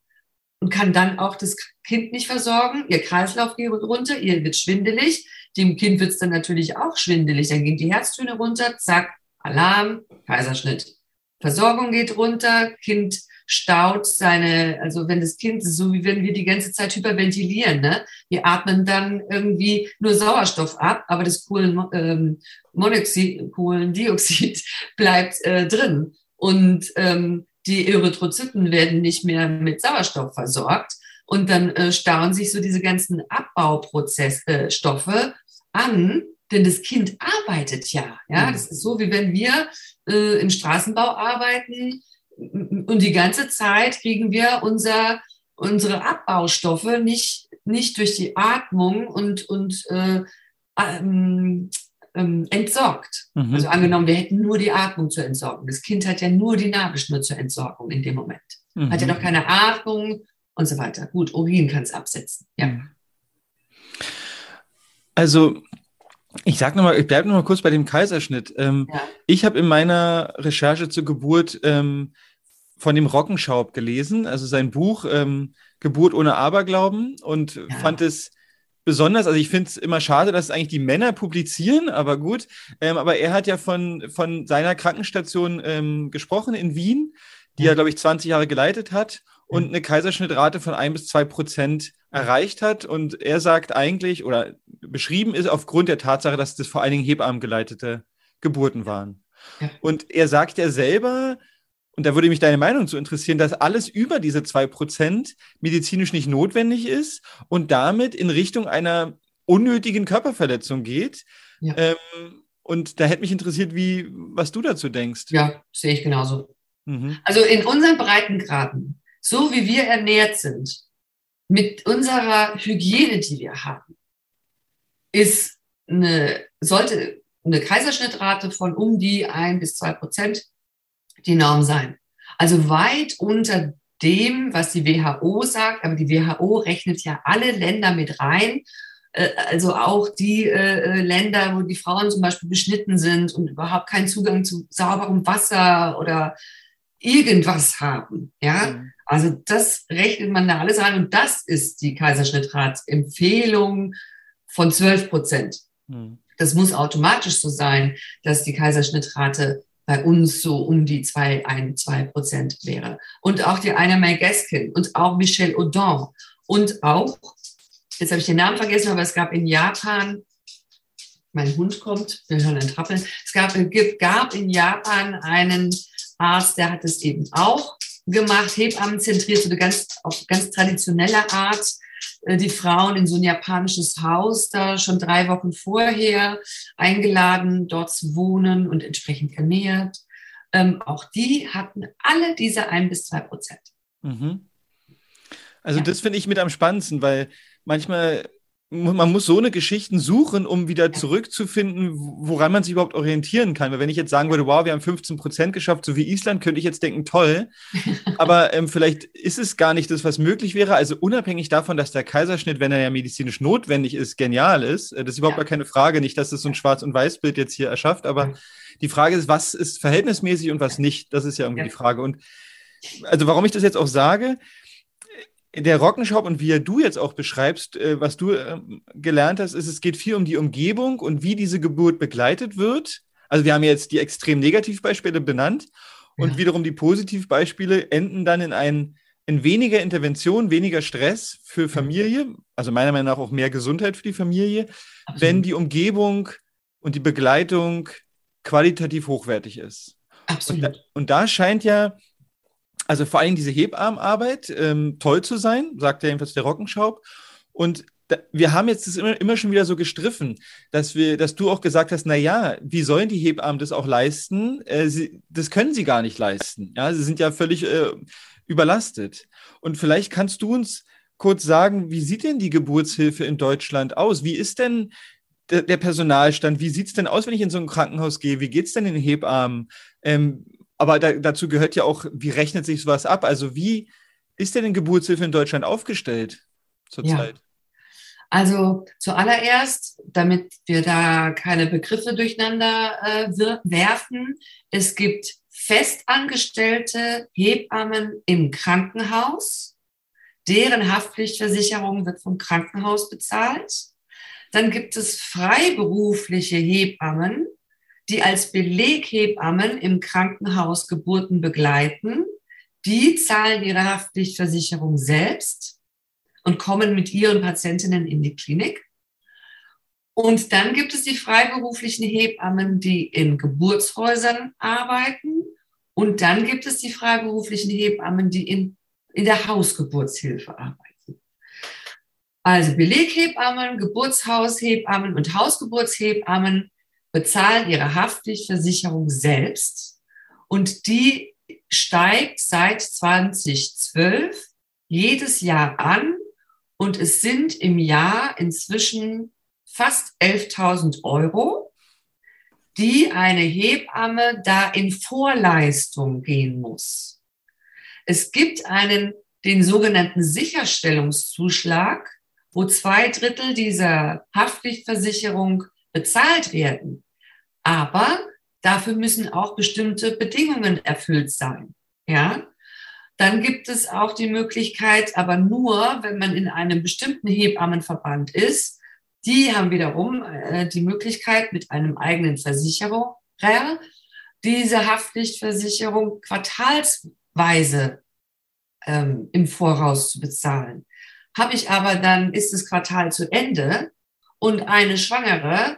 und kann dann auch das Kind nicht versorgen, ihr Kreislauf geht runter, ihr wird schwindelig, dem Kind wird es dann natürlich auch schwindelig, dann gehen die Herztöne runter, zack, Alarm, Kaiserschnitt. Versorgung geht runter, Kind staut seine, also wenn das Kind, so wie wenn wir die ganze Zeit hyperventilieren, ne? wir atmen dann irgendwie nur Sauerstoff ab, aber das Kohlenmonoxid, ähm, Kohlendioxid bleibt äh, drin. Und ähm, die Erythrozyten werden nicht mehr mit Sauerstoff versorgt. Und dann äh, stauen sich so diese ganzen Abbauprozessstoffe äh, an, denn das Kind arbeitet ja. Ja, mhm. das ist so, wie wenn wir äh, im Straßenbau arbeiten und die ganze Zeit kriegen wir unser, unsere Abbaustoffe nicht, nicht durch die Atmung und, und äh, ähm, ähm, entsorgt. Mhm. Also angenommen, wir hätten nur die Atmung zur Entsorgung. Das Kind hat ja nur die Nabelschnur zur Entsorgung in dem Moment. Mhm. Hat ja noch keine Atmung und so weiter. Gut, Urin kann es absetzen. Ja. Mhm. Also ich sag noch mal, ich bleibe noch mal kurz bei dem Kaiserschnitt. Ähm, ja. Ich habe in meiner Recherche zur Geburt ähm, von dem Rockenschaub gelesen, also sein Buch ähm, Geburt ohne Aberglauben und ja. fand es besonders, also ich finde es immer schade, dass eigentlich die Männer publizieren, aber gut. Ähm, aber er hat ja von, von seiner Krankenstation ähm, gesprochen in Wien, die ja. er, glaube ich, 20 Jahre geleitet hat und eine Kaiserschnittrate von ein bis zwei Prozent erreicht hat. Und er sagt eigentlich, oder beschrieben ist aufgrund der Tatsache, dass das vor allen Dingen Hebammen geleitete Geburten waren. Ja. Und er sagt ja selber, und da würde mich deine Meinung zu interessieren, dass alles über diese zwei Prozent medizinisch nicht notwendig ist und damit in Richtung einer unnötigen Körperverletzung geht. Ja. Ähm, und da hätte mich interessiert, wie, was du dazu denkst. Ja, sehe ich genauso. Mhm. Also in unseren Breitengraden, so wie wir ernährt sind, mit unserer Hygiene, die wir haben, ist eine, sollte eine Kaiserschnittrate von um die ein bis zwei Prozent die Norm sein. Also weit unter dem, was die WHO sagt, aber die WHO rechnet ja alle Länder mit rein. Äh, also auch die äh, Länder, wo die Frauen zum Beispiel beschnitten sind und überhaupt keinen Zugang zu sauberem Wasser oder irgendwas haben. Ja, mhm. Also das rechnet man da alles rein und das ist die Kaiserschnittratsempfehlung von 12 Prozent. Mhm. Das muss automatisch so sein, dass die Kaiserschnittrate bei uns so um die zwei, ein, zwei Prozent wäre. Und auch die Anna May Gaskin und auch Michelle Audin und auch, jetzt habe ich den Namen vergessen, aber es gab in Japan, mein Hund kommt, wir hören ein Trappeln, es gab, gab in Japan einen Arzt, der hat es eben auch gemacht, Hebammen zentriert, so eine ganz, auf ganz traditionelle Art, äh, die Frauen in so ein japanisches Haus da schon drei Wochen vorher eingeladen, dort zu wohnen und entsprechend ernährt. Ähm, auch die hatten alle diese ein bis zwei Prozent. Mhm. Also ja. das finde ich mit am spannendsten, weil manchmal man muss so eine Geschichten suchen, um wieder zurückzufinden, woran man sich überhaupt orientieren kann. Weil wenn ich jetzt sagen würde, wow, wir haben 15 Prozent geschafft, so wie Island, könnte ich jetzt denken, toll. Aber ähm, vielleicht ist es gar nicht das, was möglich wäre. Also unabhängig davon, dass der Kaiserschnitt, wenn er ja medizinisch notwendig ist, genial ist. Äh, das ist überhaupt ja. gar keine Frage. Nicht, dass es so ein Schwarz- und Weiß-Bild jetzt hier erschafft. Aber die Frage ist, was ist verhältnismäßig und was nicht? Das ist ja irgendwie ja. die Frage. Und also warum ich das jetzt auch sage, der Rockenshop und wie du jetzt auch beschreibst, äh, was du äh, gelernt hast, ist, es geht viel um die Umgebung und wie diese Geburt begleitet wird. Also wir haben jetzt die extrem Negativbeispiele benannt und ja. wiederum die Positivbeispiele enden dann in ein in weniger Intervention, weniger Stress für Familie, also meiner Meinung nach auch mehr Gesundheit für die Familie, Absolut. wenn die Umgebung und die Begleitung qualitativ hochwertig ist. Absolut. Und da, und da scheint ja also vor allem diese Hebammenarbeit ähm, toll zu sein, sagt ja jedenfalls der Rockenschaub. Und da, wir haben jetzt das immer, immer schon wieder so gestriffen, dass wir, dass du auch gesagt hast, na ja, wie sollen die Hebammen das auch leisten? Äh, sie, das können sie gar nicht leisten. Ja, sie sind ja völlig äh, überlastet. Und vielleicht kannst du uns kurz sagen, wie sieht denn die Geburtshilfe in Deutschland aus? Wie ist denn der, der Personalstand? Wie sieht es denn aus, wenn ich in so ein Krankenhaus gehe? Wie geht es denn den Hebammen? Ähm, aber da, dazu gehört ja auch, wie rechnet sich sowas ab? Also wie ist denn Geburtshilfe in Deutschland aufgestellt zurzeit? Ja. Also zuallererst, damit wir da keine Begriffe durcheinander äh, werfen, es gibt festangestellte Hebammen im Krankenhaus, deren Haftpflichtversicherung wird vom Krankenhaus bezahlt. Dann gibt es freiberufliche Hebammen, die als Beleghebammen im Krankenhaus Geburten begleiten. Die zahlen ihre Haftpflichtversicherung selbst und kommen mit ihren Patientinnen in die Klinik. Und dann gibt es die freiberuflichen Hebammen, die in Geburtshäusern arbeiten. Und dann gibt es die freiberuflichen Hebammen, die in, in der Hausgeburtshilfe arbeiten. Also Beleghebammen, Geburtshaushebammen und Hausgeburtshebammen bezahlen ihre Haftpflichtversicherung selbst und die steigt seit 2012 jedes Jahr an und es sind im Jahr inzwischen fast 11.000 Euro, die eine Hebamme da in Vorleistung gehen muss. Es gibt einen, den sogenannten Sicherstellungszuschlag, wo zwei Drittel dieser Haftpflichtversicherung bezahlt werden. Aber dafür müssen auch bestimmte Bedingungen erfüllt sein. Ja? Dann gibt es auch die Möglichkeit, aber nur, wenn man in einem bestimmten Hebammenverband ist, die haben wiederum äh, die Möglichkeit, mit einem eigenen Versicherer diese Haftpflichtversicherung quartalsweise ähm, im Voraus zu bezahlen. Habe ich aber dann, ist das Quartal zu Ende, und eine Schwangere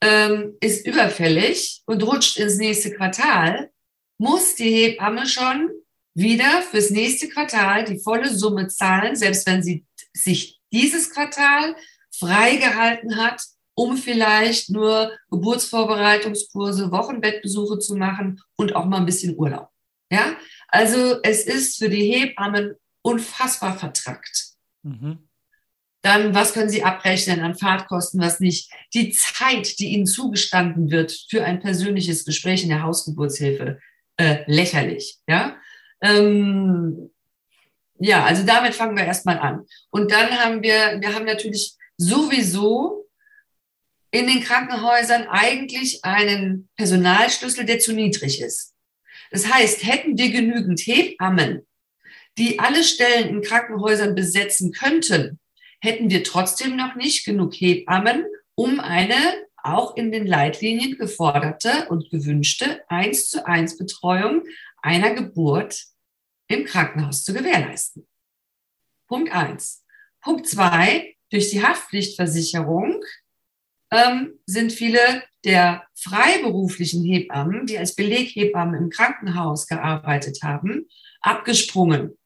ähm, ist überfällig und rutscht ins nächste Quartal, muss die Hebamme schon wieder fürs nächste Quartal die volle Summe zahlen, selbst wenn sie sich dieses Quartal freigehalten hat, um vielleicht nur Geburtsvorbereitungskurse, Wochenbettbesuche zu machen und auch mal ein bisschen Urlaub. Ja, also es ist für die Hebammen unfassbar vertrackt. Mhm. Dann, was können Sie abrechnen an Fahrtkosten, was nicht? Die Zeit, die Ihnen zugestanden wird für ein persönliches Gespräch in der Hausgeburtshilfe, äh, lächerlich. Ja? Ähm, ja, also damit fangen wir erstmal an. Und dann haben wir, wir haben natürlich sowieso in den Krankenhäusern eigentlich einen Personalschlüssel, der zu niedrig ist. Das heißt, hätten wir genügend Hebammen, die alle Stellen in Krankenhäusern besetzen könnten, hätten wir trotzdem noch nicht genug Hebammen, um eine auch in den Leitlinien geforderte und gewünschte eins zu eins Betreuung einer Geburt im Krankenhaus zu gewährleisten. Punkt eins. Punkt zwei, durch die Haftpflichtversicherung ähm, sind viele der freiberuflichen Hebammen, die als Beleghebammen im Krankenhaus gearbeitet haben, abgesprungen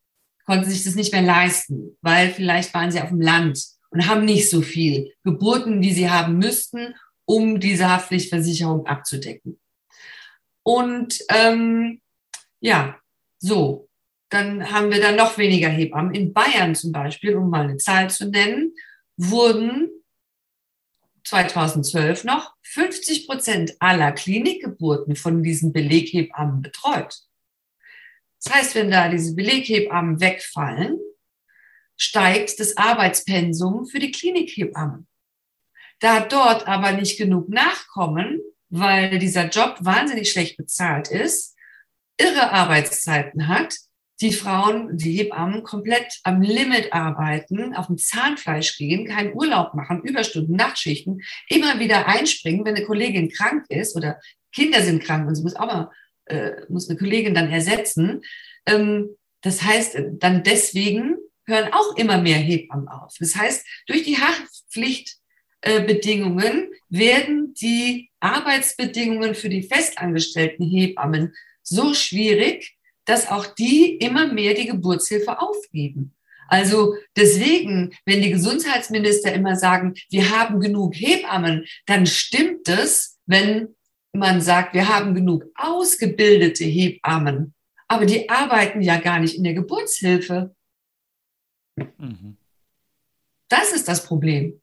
konnten sich das nicht mehr leisten, weil vielleicht waren sie auf dem Land und haben nicht so viel Geburten, wie sie haben müssten, um diese Haftpflichtversicherung abzudecken. Und ähm, ja, so, dann haben wir dann noch weniger Hebammen. In Bayern zum Beispiel, um mal eine Zahl zu nennen, wurden 2012 noch 50 Prozent aller Klinikgeburten von diesen Beleghebammen betreut. Das heißt, wenn da diese Beleghebammen wegfallen, steigt das Arbeitspensum für die Klinikhebammen. Da dort aber nicht genug nachkommen, weil dieser Job wahnsinnig schlecht bezahlt ist, irre Arbeitszeiten hat, die Frauen, die Hebammen komplett am Limit arbeiten, auf dem Zahnfleisch gehen, keinen Urlaub machen, Überstunden, Nachtschichten, immer wieder einspringen, wenn eine Kollegin krank ist oder Kinder sind krank und sie muss auch mal äh, muss eine Kollegin dann ersetzen. Ähm, das heißt, dann deswegen hören auch immer mehr Hebammen auf. Das heißt, durch die Haftpflichtbedingungen werden die Arbeitsbedingungen für die festangestellten Hebammen so schwierig, dass auch die immer mehr die Geburtshilfe aufgeben. Also deswegen, wenn die Gesundheitsminister immer sagen, wir haben genug Hebammen, dann stimmt es, wenn man sagt, wir haben genug ausgebildete Hebammen, aber die arbeiten ja gar nicht in der Geburtshilfe. Mhm. Das ist das Problem.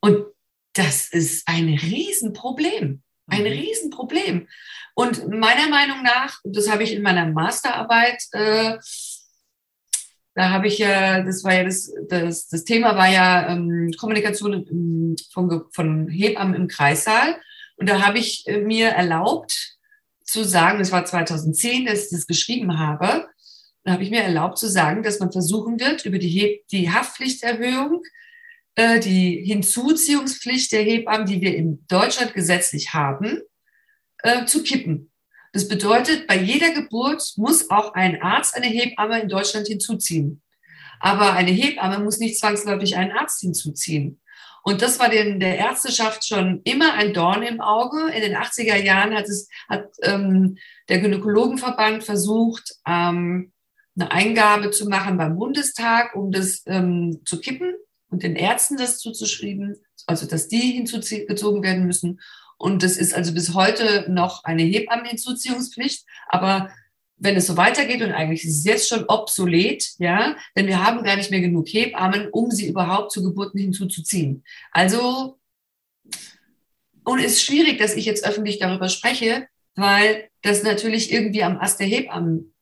Und das ist ein Riesenproblem. Ein mhm. Riesenproblem. Und meiner Meinung nach, das habe ich in meiner Masterarbeit äh, Da habe ich ja, das war ja das, das, das Thema war ja ähm, Kommunikation im, von, von Hebammen im Kreissaal. Und da habe ich äh, mir erlaubt zu sagen, das war 2010, dass ich das geschrieben habe, da habe ich mir erlaubt zu sagen, dass man versuchen wird, über die, die Haftpflichterhöhung, äh, die Hinzuziehungspflicht der Hebammen, die wir in Deutschland gesetzlich haben, äh, zu kippen. Das bedeutet, bei jeder Geburt muss auch ein Arzt eine Hebamme in Deutschland hinzuziehen. Aber eine Hebamme muss nicht zwangsläufig einen Arzt hinzuziehen. Und das war den, der Ärzteschaft schon immer ein Dorn im Auge. In den 80er Jahren hat, es, hat ähm, der Gynäkologenverband versucht, ähm, eine Eingabe zu machen beim Bundestag, um das ähm, zu kippen und den Ärzten das zuzuschreiben, also dass die hinzugezogen werden müssen. Und das ist also bis heute noch eine Hebammenhinzuziehungspflicht. Aber wenn es so weitergeht und eigentlich ist es jetzt schon obsolet, ja, denn wir haben gar nicht mehr genug Hebammen, um sie überhaupt zu Geburten hinzuzuziehen. Also, und es ist schwierig, dass ich jetzt öffentlich darüber spreche, weil das natürlich irgendwie am Ast der Hebammen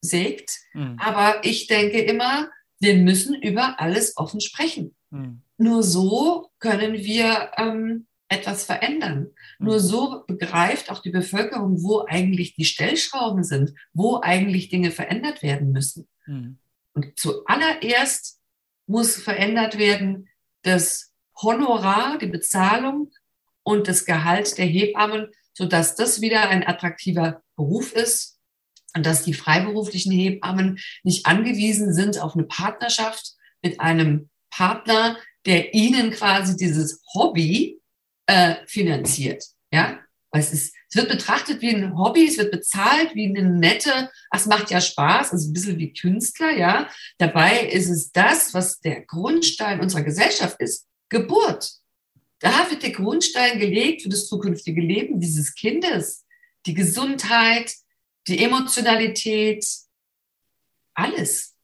sägt. Mhm. Aber ich denke immer, wir müssen über alles offen sprechen. Mhm. Nur so können wir ähm, etwas verändern. Nur mhm. so begreift auch die Bevölkerung, wo eigentlich die Stellschrauben sind, wo eigentlich Dinge verändert werden müssen. Mhm. Und zuallererst muss verändert werden das Honorar, die Bezahlung und das Gehalt der Hebammen, sodass das wieder ein attraktiver Beruf ist und dass die freiberuflichen Hebammen nicht angewiesen sind auf eine Partnerschaft mit einem Partner, der ihnen quasi dieses Hobby äh, finanziert. Ja, es, ist, es wird betrachtet wie ein Hobby, es wird bezahlt wie eine nette, ach, es macht ja Spaß, also ein bisschen wie Künstler, ja. Dabei ist es das, was der Grundstein unserer Gesellschaft ist, Geburt. Da wird der Grundstein gelegt für das zukünftige Leben dieses Kindes, die Gesundheit, die Emotionalität, alles.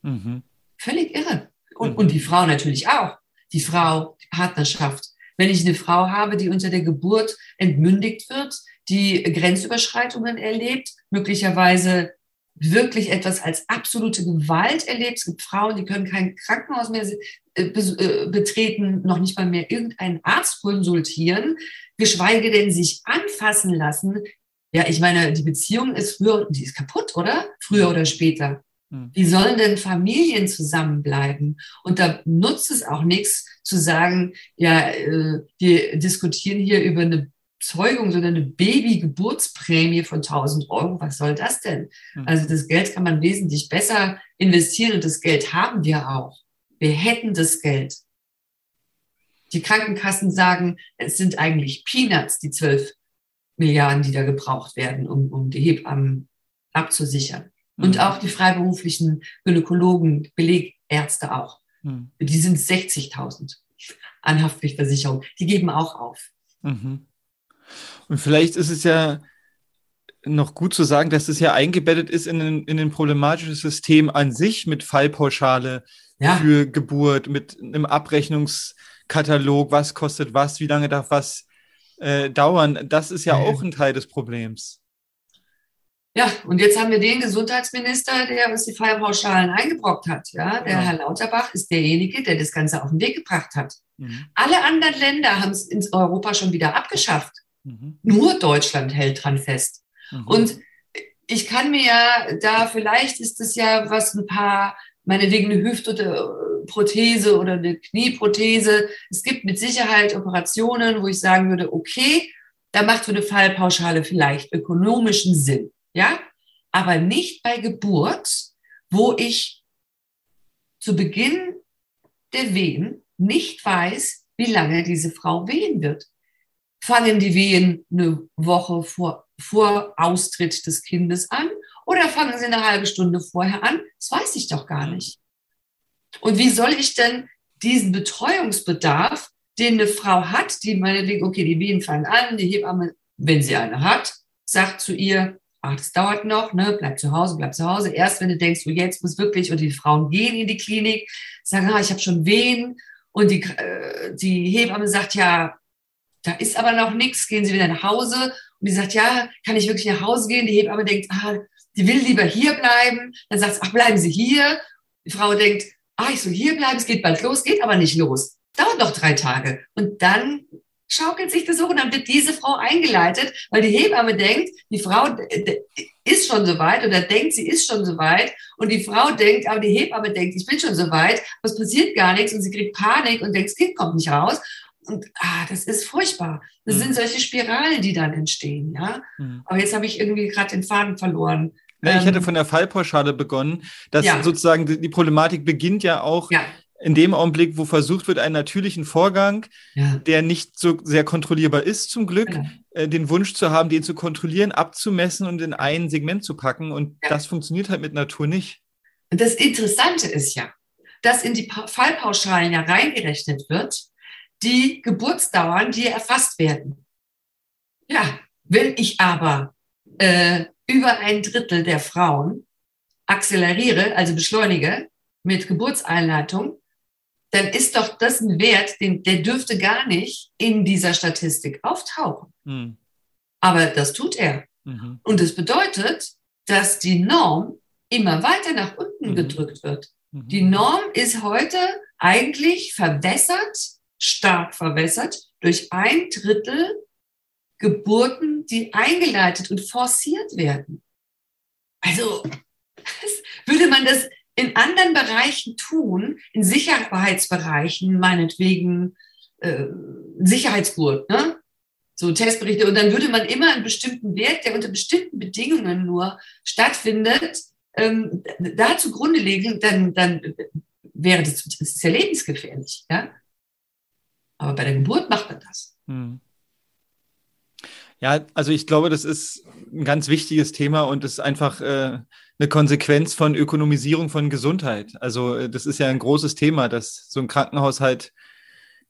Mhm. Völlig irre. Und, mhm. und die Frau natürlich auch die Frau, die Partnerschaft. Wenn ich eine Frau habe, die unter der Geburt entmündigt wird, die Grenzüberschreitungen erlebt, möglicherweise wirklich etwas als absolute Gewalt erlebt. Es gibt Frauen, die können kein Krankenhaus mehr äh, äh, betreten, noch nicht mal mehr irgendeinen Arzt konsultieren, geschweige denn sich anfassen lassen. Ja, ich meine, die Beziehung ist früher, die ist kaputt, oder? Früher oder später. Hm. Wie sollen denn Familien zusammenbleiben? Und da nutzt es auch nichts zu sagen, ja, äh, wir diskutieren hier über eine Zeugung, sondern eine Babygeburtsprämie von 1000 Euro. Was soll das denn? Hm. Also das Geld kann man wesentlich besser investieren und das Geld haben wir auch. Wir hätten das Geld. Die Krankenkassen sagen, es sind eigentlich Peanuts, die 12 Milliarden, die da gebraucht werden, um, um die Hebammen abzusichern. Und mhm. auch die freiberuflichen Gynäkologen, Belegärzte auch. Mhm. Die sind 60.000 an Haftpflichtversicherung. Die geben auch auf. Mhm. Und vielleicht ist es ja noch gut zu sagen, dass es ja eingebettet ist in ein, in ein problematisches System an sich mit Fallpauschale ja. für Geburt, mit einem Abrechnungskatalog, was kostet was, wie lange darf was äh, dauern. Das ist ja, ja auch ein Teil des Problems. Ja, und jetzt haben wir den Gesundheitsminister, der uns die Fallpauschalen eingebrockt hat. Ja, der ja. Herr Lauterbach ist derjenige, der das Ganze auf den Weg gebracht hat. Mhm. Alle anderen Länder haben es in Europa schon wieder abgeschafft. Mhm. Nur Deutschland hält dran fest. Mhm. Und ich kann mir ja da, vielleicht ist es ja was ein paar, meinetwegen eine Hüftprothese oder eine Knieprothese. Es gibt mit Sicherheit Operationen, wo ich sagen würde, okay, da macht so eine Fallpauschale vielleicht ökonomischen Sinn ja, aber nicht bei Geburt, wo ich zu Beginn der Wehen nicht weiß, wie lange diese Frau wehen wird. Fangen die Wehen eine Woche vor, vor Austritt des Kindes an oder fangen sie eine halbe Stunde vorher an? Das weiß ich doch gar nicht. Und wie soll ich denn diesen Betreuungsbedarf, den eine Frau hat, die meinetwegen, okay, die Wehen fangen an, die Hebamme, wenn sie eine hat, sagt zu ihr, ach, das dauert noch, ne, bleib zu Hause, bleib zu Hause. Erst wenn du denkst, oh, jetzt muss wirklich, und die Frauen gehen in die Klinik, sagen, ah, ich habe schon Wehen, und die, äh, die Hebamme sagt, ja, da ist aber noch nichts, gehen Sie wieder nach Hause. Und die sagt, ja, kann ich wirklich nach Hause gehen? Die Hebamme denkt, ah, die will lieber hier bleiben. Dann sagt sie, ach, bleiben Sie hier. Die Frau denkt, ah, ich soll hier bleiben, es geht bald los, geht aber nicht los. Dauert noch drei Tage. Und dann schaukelt sich das hoch und dann wird diese Frau eingeleitet, weil die Hebamme denkt, die Frau ist schon soweit oder denkt, sie ist schon soweit und die Frau denkt, aber die Hebamme denkt, ich bin schon soweit, es passiert gar nichts und sie kriegt Panik und denkt, das Kind kommt nicht raus. Und ah, das ist furchtbar. Das mhm. sind solche Spiralen, die dann entstehen, ja. Mhm. Aber jetzt habe ich irgendwie gerade den Faden verloren. Ja, ich hätte ähm, von der Fallpauschale begonnen, dass ja. sozusagen die, die, Problematik beginnt ja auch ja. In dem Augenblick, wo versucht wird, einen natürlichen Vorgang, ja. der nicht so sehr kontrollierbar ist, zum Glück, genau. äh, den Wunsch zu haben, den zu kontrollieren, abzumessen und in ein Segment zu packen. Und das funktioniert halt mit Natur nicht. Und das Interessante ist ja, dass in die Fallpauschalen ja reingerechnet wird, die Geburtsdauern, die erfasst werden. Ja, wenn ich aber äh, über ein Drittel der Frauen akzeleriere, also beschleunige mit Geburtseinleitung, dann ist doch das ein Wert, den, der dürfte gar nicht in dieser Statistik auftauchen. Mhm. Aber das tut er. Mhm. Und das bedeutet, dass die Norm immer weiter nach unten mhm. gedrückt wird. Mhm. Die Norm ist heute eigentlich verwässert, stark verwässert durch ein Drittel Geburten, die eingeleitet und forciert werden. Also würde man das in anderen Bereichen tun, in Sicherheitsbereichen, meinetwegen äh, Sicherheitsgurt, ne? so Testberichte, und dann würde man immer einen bestimmten Wert, der unter bestimmten Bedingungen nur stattfindet, ähm, da zugrunde legen, dann, dann wäre das, das ist ja lebensgefährlich. Ja? Aber bei der Geburt macht man das. Hm. Ja, also ich glaube, das ist ein ganz wichtiges Thema und ist einfach äh, eine Konsequenz von Ökonomisierung von Gesundheit. Also äh, das ist ja ein großes Thema, dass so ein Krankenhaus halt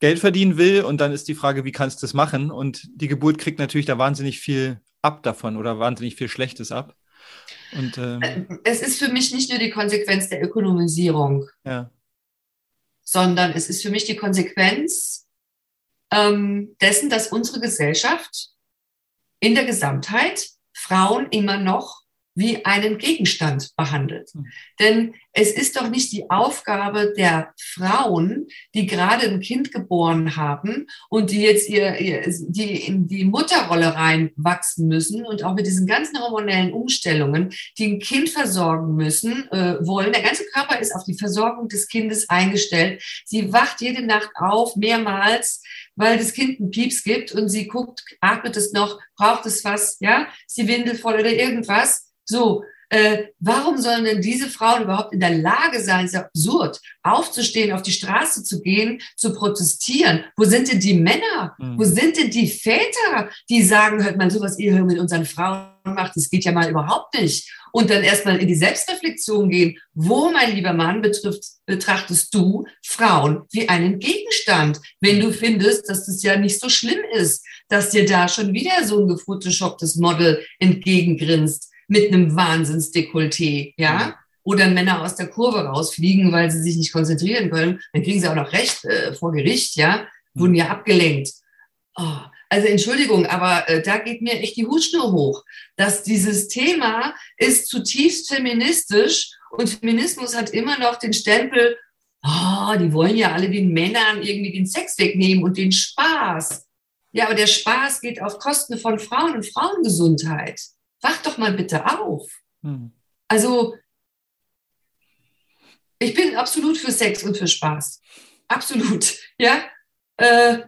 Geld verdienen will und dann ist die Frage, wie kannst du das machen? Und die Geburt kriegt natürlich da wahnsinnig viel ab davon oder wahnsinnig viel Schlechtes ab. Und, ähm, äh, es ist für mich nicht nur die Konsequenz der Ökonomisierung, ja. sondern es ist für mich die Konsequenz ähm, dessen, dass unsere Gesellschaft in der Gesamtheit Frauen immer noch wie einen Gegenstand behandelt. Mhm. Denn es ist doch nicht die Aufgabe der Frauen, die gerade ein Kind geboren haben und die jetzt ihr, ihr die in die Mutterrolle reinwachsen müssen und auch mit diesen ganzen hormonellen Umstellungen, die ein Kind versorgen müssen, äh, wollen. Der ganze Körper ist auf die Versorgung des Kindes eingestellt. Sie wacht jede Nacht auf, mehrmals weil das Kind einen Pieps gibt und sie guckt, atmet es noch, braucht es was, ja, ist die Windel voll oder irgendwas. So, äh, warum sollen denn diese Frauen überhaupt in der Lage sein, ist absurd, aufzustehen, auf die Straße zu gehen, zu protestieren? Wo sind denn die Männer? Mhm. Wo sind denn die Väter, die sagen, hört man sowas ihr mit unseren Frauen macht, das geht ja mal überhaupt nicht. Und dann erstmal in die Selbstreflexion gehen. Wo, mein lieber Mann, betrifft, betrachtest du Frauen wie einen Gegenstand, wenn du findest, dass das ja nicht so schlimm ist, dass dir da schon wieder so ein gefotoshopptes Model entgegengrinst mit einem Wahnsinnsdekolleté, ja? Oder Männer aus der Kurve rausfliegen, weil sie sich nicht konzentrieren können, dann kriegen sie auch noch Recht äh, vor Gericht, ja? Wurden ja abgelenkt. Oh, also Entschuldigung, aber äh, da geht mir echt die Hutschnur hoch, dass dieses Thema ist zutiefst feministisch und Feminismus hat immer noch den Stempel, oh, die wollen ja alle den Männern irgendwie den Sex wegnehmen und den Spaß. Ja, aber der Spaß geht auf Kosten von Frauen und Frauengesundheit wach doch mal bitte auf. Hm. Also, ich bin absolut für Sex und für Spaß. Absolut, ja. Äh,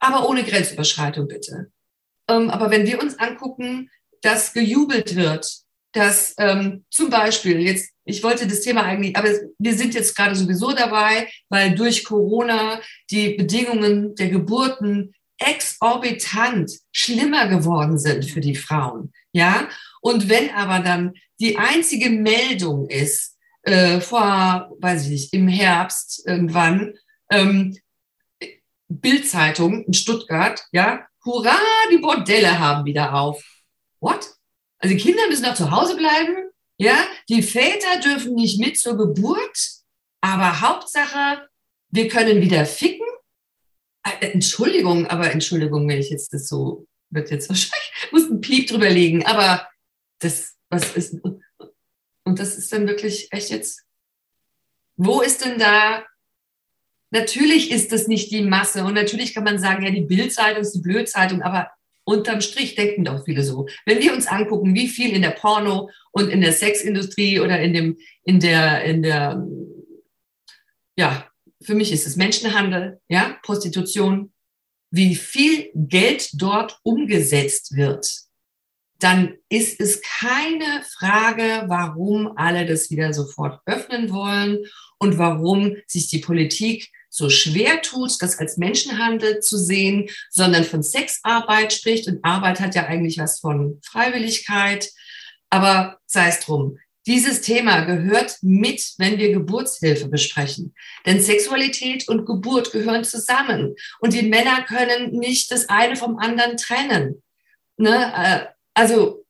aber ohne Grenzüberschreitung bitte. Ähm, aber wenn wir uns angucken, dass gejubelt wird, dass ähm, zum Beispiel jetzt, ich wollte das Thema eigentlich, aber wir sind jetzt gerade sowieso dabei, weil durch Corona die Bedingungen der Geburten exorbitant schlimmer geworden sind für die Frauen. Ja, und wenn aber dann die einzige Meldung ist, äh, vor, weiß ich nicht, im Herbst irgendwann, ähm, Bildzeitung in Stuttgart, ja, hurra, die Bordelle haben wieder auf. What? Also die Kinder müssen noch zu Hause bleiben, ja, die Väter dürfen nicht mit zur Geburt, aber Hauptsache, wir können wieder ficken. Äh, Entschuldigung, aber Entschuldigung, wenn ich jetzt das so wird jetzt wahrscheinlich, muss ein Piep drüber legen, aber das, was ist, und das ist dann wirklich echt jetzt, wo ist denn da, natürlich ist das nicht die Masse und natürlich kann man sagen, ja, die Bildzeitung ist die Blödzeitung, aber unterm Strich denken doch viele so. Wenn wir uns angucken, wie viel in der Porno und in der Sexindustrie oder in dem, in der, in der, ja, für mich ist es Menschenhandel, ja, Prostitution, wie viel Geld dort umgesetzt wird, dann ist es keine Frage, warum alle das wieder sofort öffnen wollen und warum sich die Politik so schwer tut, das als Menschenhandel zu sehen, sondern von Sexarbeit spricht. Und Arbeit hat ja eigentlich was von Freiwilligkeit. Aber sei es drum. Dieses Thema gehört mit, wenn wir Geburtshilfe besprechen. Denn Sexualität und Geburt gehören zusammen. Und die Männer können nicht das eine vom anderen trennen. Ne? Äh, also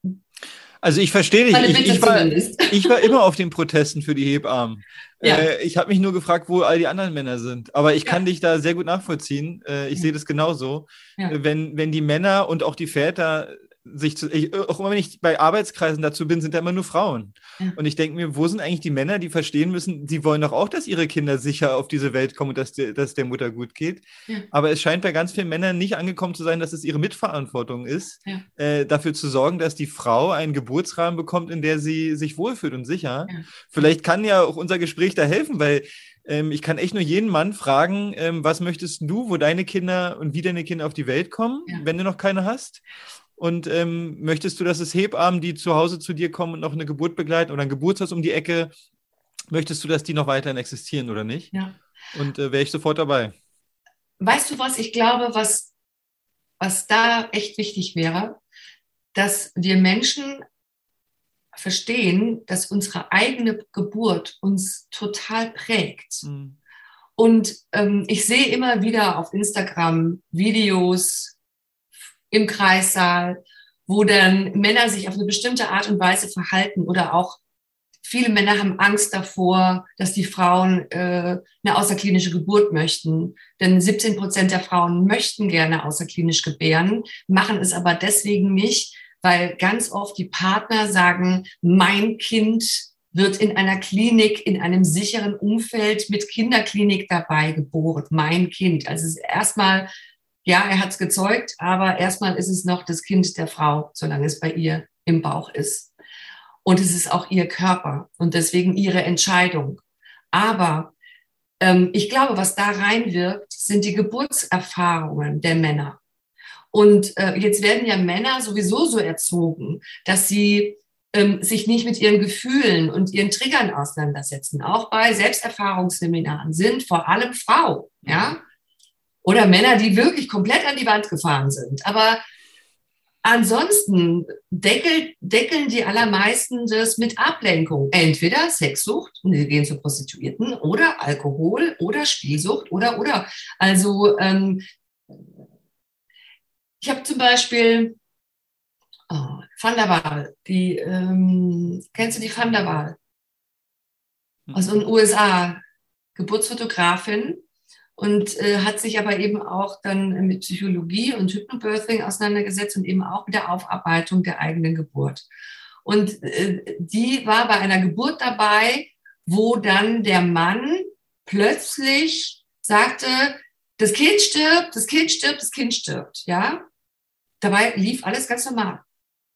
also ich verstehe dich. Ich, ich, war, ich, war, immer auf den Protesten für die Hebammen. Ja. Äh, ich habe mich nur gefragt, wo all die anderen Männer sind. Aber ich ja. kann dich da sehr gut nachvollziehen. Äh, ich ja. sehe das genauso. Wenn, wenn die Männer und auch die Väter sich zu, ich, auch immer wenn ich bei Arbeitskreisen dazu bin, sind da immer nur Frauen. Ja. Und ich denke mir, wo sind eigentlich die Männer, die verstehen müssen, die wollen doch auch, dass ihre Kinder sicher auf diese Welt kommen und dass, die, dass der Mutter gut geht. Ja. Aber es scheint bei ganz vielen Männern nicht angekommen zu sein, dass es ihre Mitverantwortung ist, ja. äh, dafür zu sorgen, dass die Frau einen Geburtsrahmen bekommt, in der sie sich wohlfühlt und sicher. Vielleicht kann ja auch unser Gespräch da helfen, weil ähm, ich kann echt nur jeden Mann fragen, ähm, was möchtest du, wo deine Kinder und wie deine Kinder auf die Welt kommen, wenn du noch keine hast? Und ähm, möchtest du, dass es Hebammen, die zu Hause zu dir kommen und noch eine Geburt begleiten oder ein Geburtshaus um die Ecke, möchtest du, dass die noch weiterhin existieren oder nicht? Ja. Und äh, wäre ich sofort dabei. Weißt du was? Ich glaube, was, was da echt wichtig wäre, dass wir Menschen verstehen, dass unsere eigene Geburt uns total prägt. Mhm. Und ähm, ich sehe immer wieder auf Instagram Videos, im Kreissaal, wo dann Männer sich auf eine bestimmte Art und Weise verhalten oder auch viele Männer haben Angst davor, dass die Frauen äh, eine außerklinische Geburt möchten. Denn 17 Prozent der Frauen möchten gerne außerklinisch gebären, machen es aber deswegen nicht, weil ganz oft die Partner sagen, mein Kind wird in einer Klinik, in einem sicheren Umfeld mit Kinderklinik dabei geboren. Mein Kind. Also es ist erstmal ja, er hat es gezeugt, aber erstmal ist es noch das Kind der Frau, solange es bei ihr im Bauch ist. Und es ist auch ihr Körper und deswegen ihre Entscheidung. Aber ähm, ich glaube, was da reinwirkt, sind die Geburtserfahrungen der Männer. Und äh, jetzt werden ja Männer sowieso so erzogen, dass sie ähm, sich nicht mit ihren Gefühlen und ihren Triggern auseinandersetzen. Auch bei Selbsterfahrungsseminaren sind vor allem Frau, ja. Oder Männer, die wirklich komplett an die Wand gefahren sind. Aber ansonsten deckel, deckeln die allermeisten das mit Ablenkung. Entweder Sexsucht, und sie gehen zu Prostituierten, oder Alkohol, oder Spielsucht, oder, oder. Also, ähm, ich habe zum Beispiel oh, Van der Waal, die, ähm, kennst du die Van der Waal? Aus den USA, Geburtsfotografin, und äh, hat sich aber eben auch dann mit Psychologie und Hypnobirthing auseinandergesetzt und eben auch mit der Aufarbeitung der eigenen Geburt. Und äh, die war bei einer Geburt dabei, wo dann der Mann plötzlich sagte, das Kind stirbt, das Kind stirbt, das Kind stirbt, ja. Dabei lief alles ganz normal.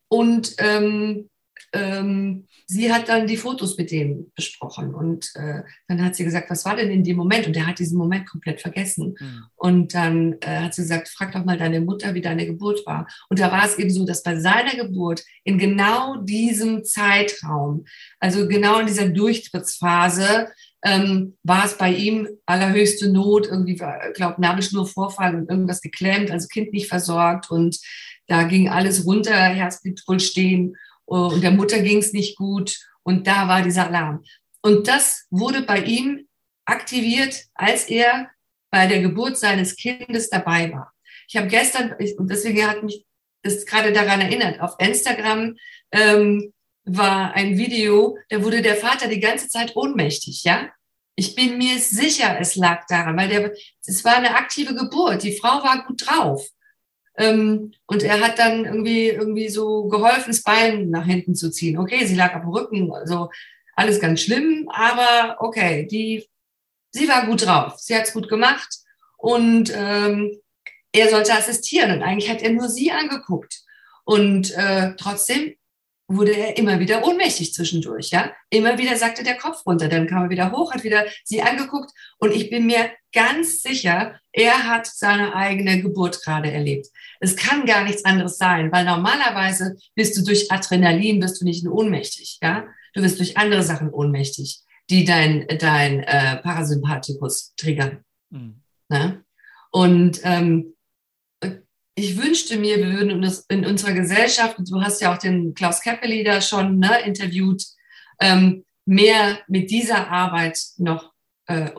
Und ähm, ähm, sie hat dann die Fotos mit dem besprochen und äh, dann hat sie gesagt, was war denn in dem Moment? Und er hat diesen Moment komplett vergessen. Mhm. Und dann äh, hat sie gesagt, frag doch mal deine Mutter, wie deine Geburt war. Und da war es eben so, dass bei seiner Geburt in genau diesem Zeitraum, also genau in dieser Durchtrittsphase, ähm, war es bei ihm allerhöchste Not, irgendwie, ich glaube, Nabelschnurvorfall und irgendwas geklemmt, also Kind nicht versorgt und da ging alles runter, Herz blieb wohl stehen und der Mutter ging es nicht gut und da war dieser Alarm. Und das wurde bei ihm aktiviert, als er bei der Geburt seines Kindes dabei war. Ich habe gestern, und deswegen hat mich das gerade daran erinnert, auf Instagram ähm, war ein Video, da wurde der Vater die ganze Zeit ohnmächtig, ja. Ich bin mir sicher, es lag daran, weil der, es war eine aktive Geburt. Die Frau war gut drauf. Ähm, und er hat dann irgendwie, irgendwie so geholfen, das Bein nach hinten zu ziehen. Okay, sie lag am Rücken, also alles ganz schlimm, aber okay, die, sie war gut drauf. Sie hat es gut gemacht und ähm, er sollte assistieren und eigentlich hat er nur sie angeguckt. Und äh, trotzdem wurde er immer wieder ohnmächtig zwischendurch, ja. Immer wieder sagte der Kopf runter, dann kam er wieder hoch, hat wieder sie angeguckt und ich bin mir ganz sicher, er hat seine eigene Geburt gerade erlebt. Es kann gar nichts anderes sein, weil normalerweise bist du durch Adrenalin, bist du nicht ohnmächtig, ja. Du wirst durch andere Sachen ohnmächtig, die dein, dein äh, Parasympathikus triggern. Mhm. Ne? Und ähm, ich wünschte mir, wir würden in unserer Gesellschaft, und du hast ja auch den Klaus Keppeli da schon ne, interviewt, ähm, mehr mit dieser Arbeit noch äh,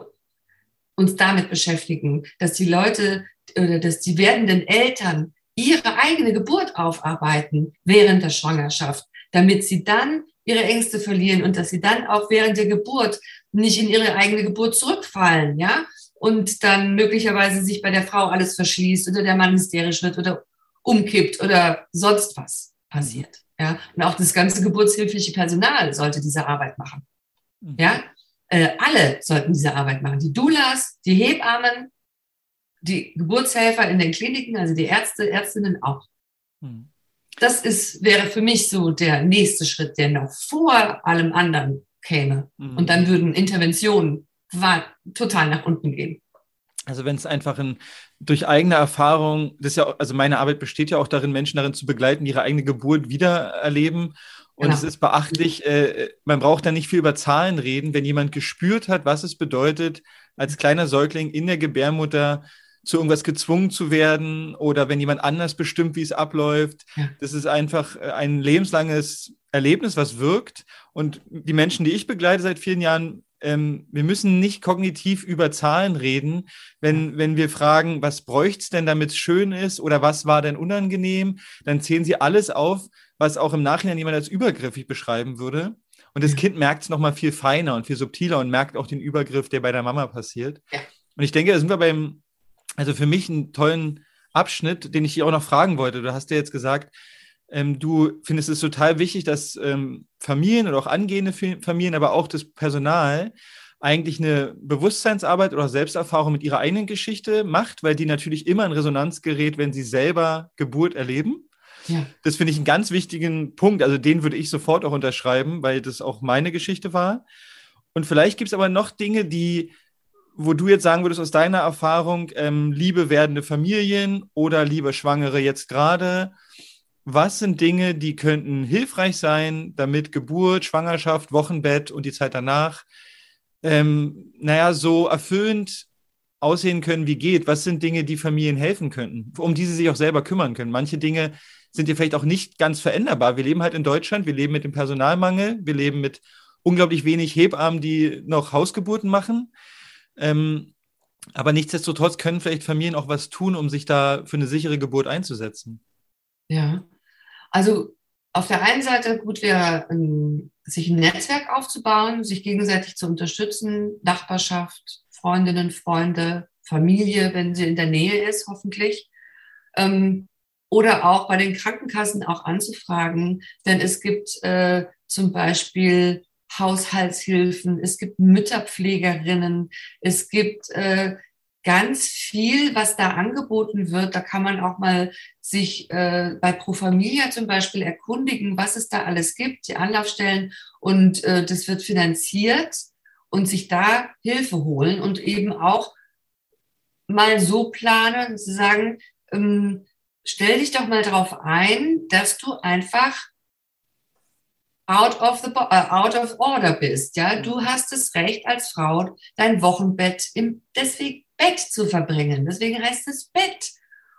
uns damit beschäftigen, dass die Leute oder dass die werdenden Eltern ihre eigene Geburt aufarbeiten während der Schwangerschaft, damit sie dann ihre Ängste verlieren und dass sie dann auch während der Geburt nicht in ihre eigene Geburt zurückfallen, ja, und dann möglicherweise sich bei der Frau alles verschließt oder der Mann hysterisch wird oder umkippt oder sonst was passiert. Ja? Und auch das ganze geburtshilfliche Personal sollte diese Arbeit machen. Mhm. Ja? Äh, alle sollten diese Arbeit machen. Die Doulas, die Hebammen, die Geburtshelfer in den Kliniken, also die Ärzte, Ärztinnen auch. Mhm. Das ist, wäre für mich so der nächste Schritt, der noch vor allem anderen käme. Mhm. Und dann würden Interventionen war total nach unten gehen. Also wenn es einfach ein, durch eigene Erfahrung, das ja, also meine Arbeit besteht ja auch darin, Menschen darin zu begleiten, ihre eigene Geburt wiedererleben. Und genau. es ist beachtlich, äh, man braucht da nicht viel über Zahlen reden, wenn jemand gespürt hat, was es bedeutet, als kleiner Säugling in der Gebärmutter zu irgendwas gezwungen zu werden oder wenn jemand anders bestimmt, wie es abläuft. Ja. Das ist einfach äh, ein lebenslanges Erlebnis, was wirkt. Und die Menschen, die ich begleite seit vielen Jahren, ähm, wir müssen nicht kognitiv über Zahlen reden, wenn, wenn wir fragen, was bräuchte es denn, damit es schön ist oder was war denn unangenehm, dann zählen sie alles auf, was auch im Nachhinein jemand als übergriffig beschreiben würde. Und das ja. Kind merkt es nochmal viel feiner und viel subtiler und merkt auch den Übergriff, der bei der Mama passiert. Ja. Und ich denke, da sind wir beim, also für mich einen tollen Abschnitt, den ich hier auch noch fragen wollte. Du hast ja jetzt gesagt, ähm, du findest es total wichtig, dass ähm, Familien oder auch angehende Familien, aber auch das Personal eigentlich eine Bewusstseinsarbeit oder Selbsterfahrung mit ihrer eigenen Geschichte macht, weil die natürlich immer in Resonanz gerät, wenn sie selber Geburt erleben. Ja. Das finde ich einen ganz wichtigen Punkt. Also den würde ich sofort auch unterschreiben, weil das auch meine Geschichte war. Und vielleicht gibt es aber noch Dinge, die, wo du jetzt sagen würdest aus deiner Erfahrung, ähm, liebe werdende Familien oder liebe Schwangere jetzt gerade, was sind Dinge, die könnten hilfreich sein, damit Geburt, Schwangerschaft, Wochenbett und die Zeit danach, ähm, naja, so erfüllend aussehen können, wie geht? Was sind Dinge, die Familien helfen könnten, um die sie sich auch selber kümmern können? Manche Dinge sind ja vielleicht auch nicht ganz veränderbar. Wir leben halt in Deutschland, wir leben mit dem Personalmangel, wir leben mit unglaublich wenig Hebammen, die noch Hausgeburten machen. Ähm, aber nichtsdestotrotz können vielleicht Familien auch was tun, um sich da für eine sichere Geburt einzusetzen. Ja, also auf der einen Seite gut wäre, ähm, sich ein Netzwerk aufzubauen, sich gegenseitig zu unterstützen, Nachbarschaft, Freundinnen, Freunde, Familie, wenn sie in der Nähe ist, hoffentlich. Ähm, oder auch bei den Krankenkassen auch anzufragen, denn es gibt äh, zum Beispiel Haushaltshilfen, es gibt Mütterpflegerinnen, es gibt äh, ganz viel, was da angeboten wird. Da kann man auch mal sich äh, bei Pro Familia zum Beispiel erkundigen, was es da alles gibt, die Anlaufstellen und äh, das wird finanziert und sich da Hilfe holen und eben auch mal so planen, zu sagen, ähm, stell dich doch mal darauf ein, dass du einfach out of the uh, out of order bist, ja, du hast das Recht als Frau dein Wochenbett im deswegen Bett zu verbringen. Deswegen heißt es Bett.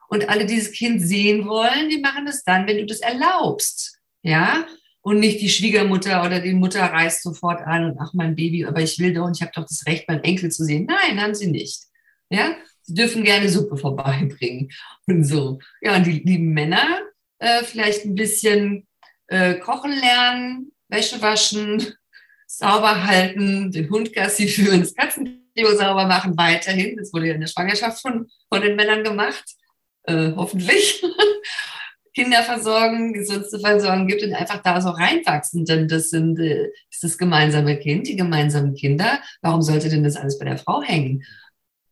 Und alle, die das Kind sehen wollen, die machen es dann, wenn du das erlaubst. Ja? Und nicht die Schwiegermutter oder die Mutter reißt sofort an und ach, mein Baby, aber ich will doch und ich habe doch das Recht, meinen Enkel zu sehen. Nein, haben sie nicht. Ja? Sie dürfen gerne Suppe vorbeibringen und so. Ja, und die lieben Männer äh, vielleicht ein bisschen äh, kochen lernen, Wäsche waschen, sauber halten, den Hund Gassi führen, das Katzen sauber machen weiterhin. Das wurde ja in der Schwangerschaft von, von den Männern gemacht. äh, hoffentlich, Kinder versorgen, gesund zu versorgen gibt und einfach da so reinwachsen. Denn das sind äh, ist das gemeinsame Kind, die gemeinsamen Kinder. Warum sollte denn das alles bei der Frau hängen?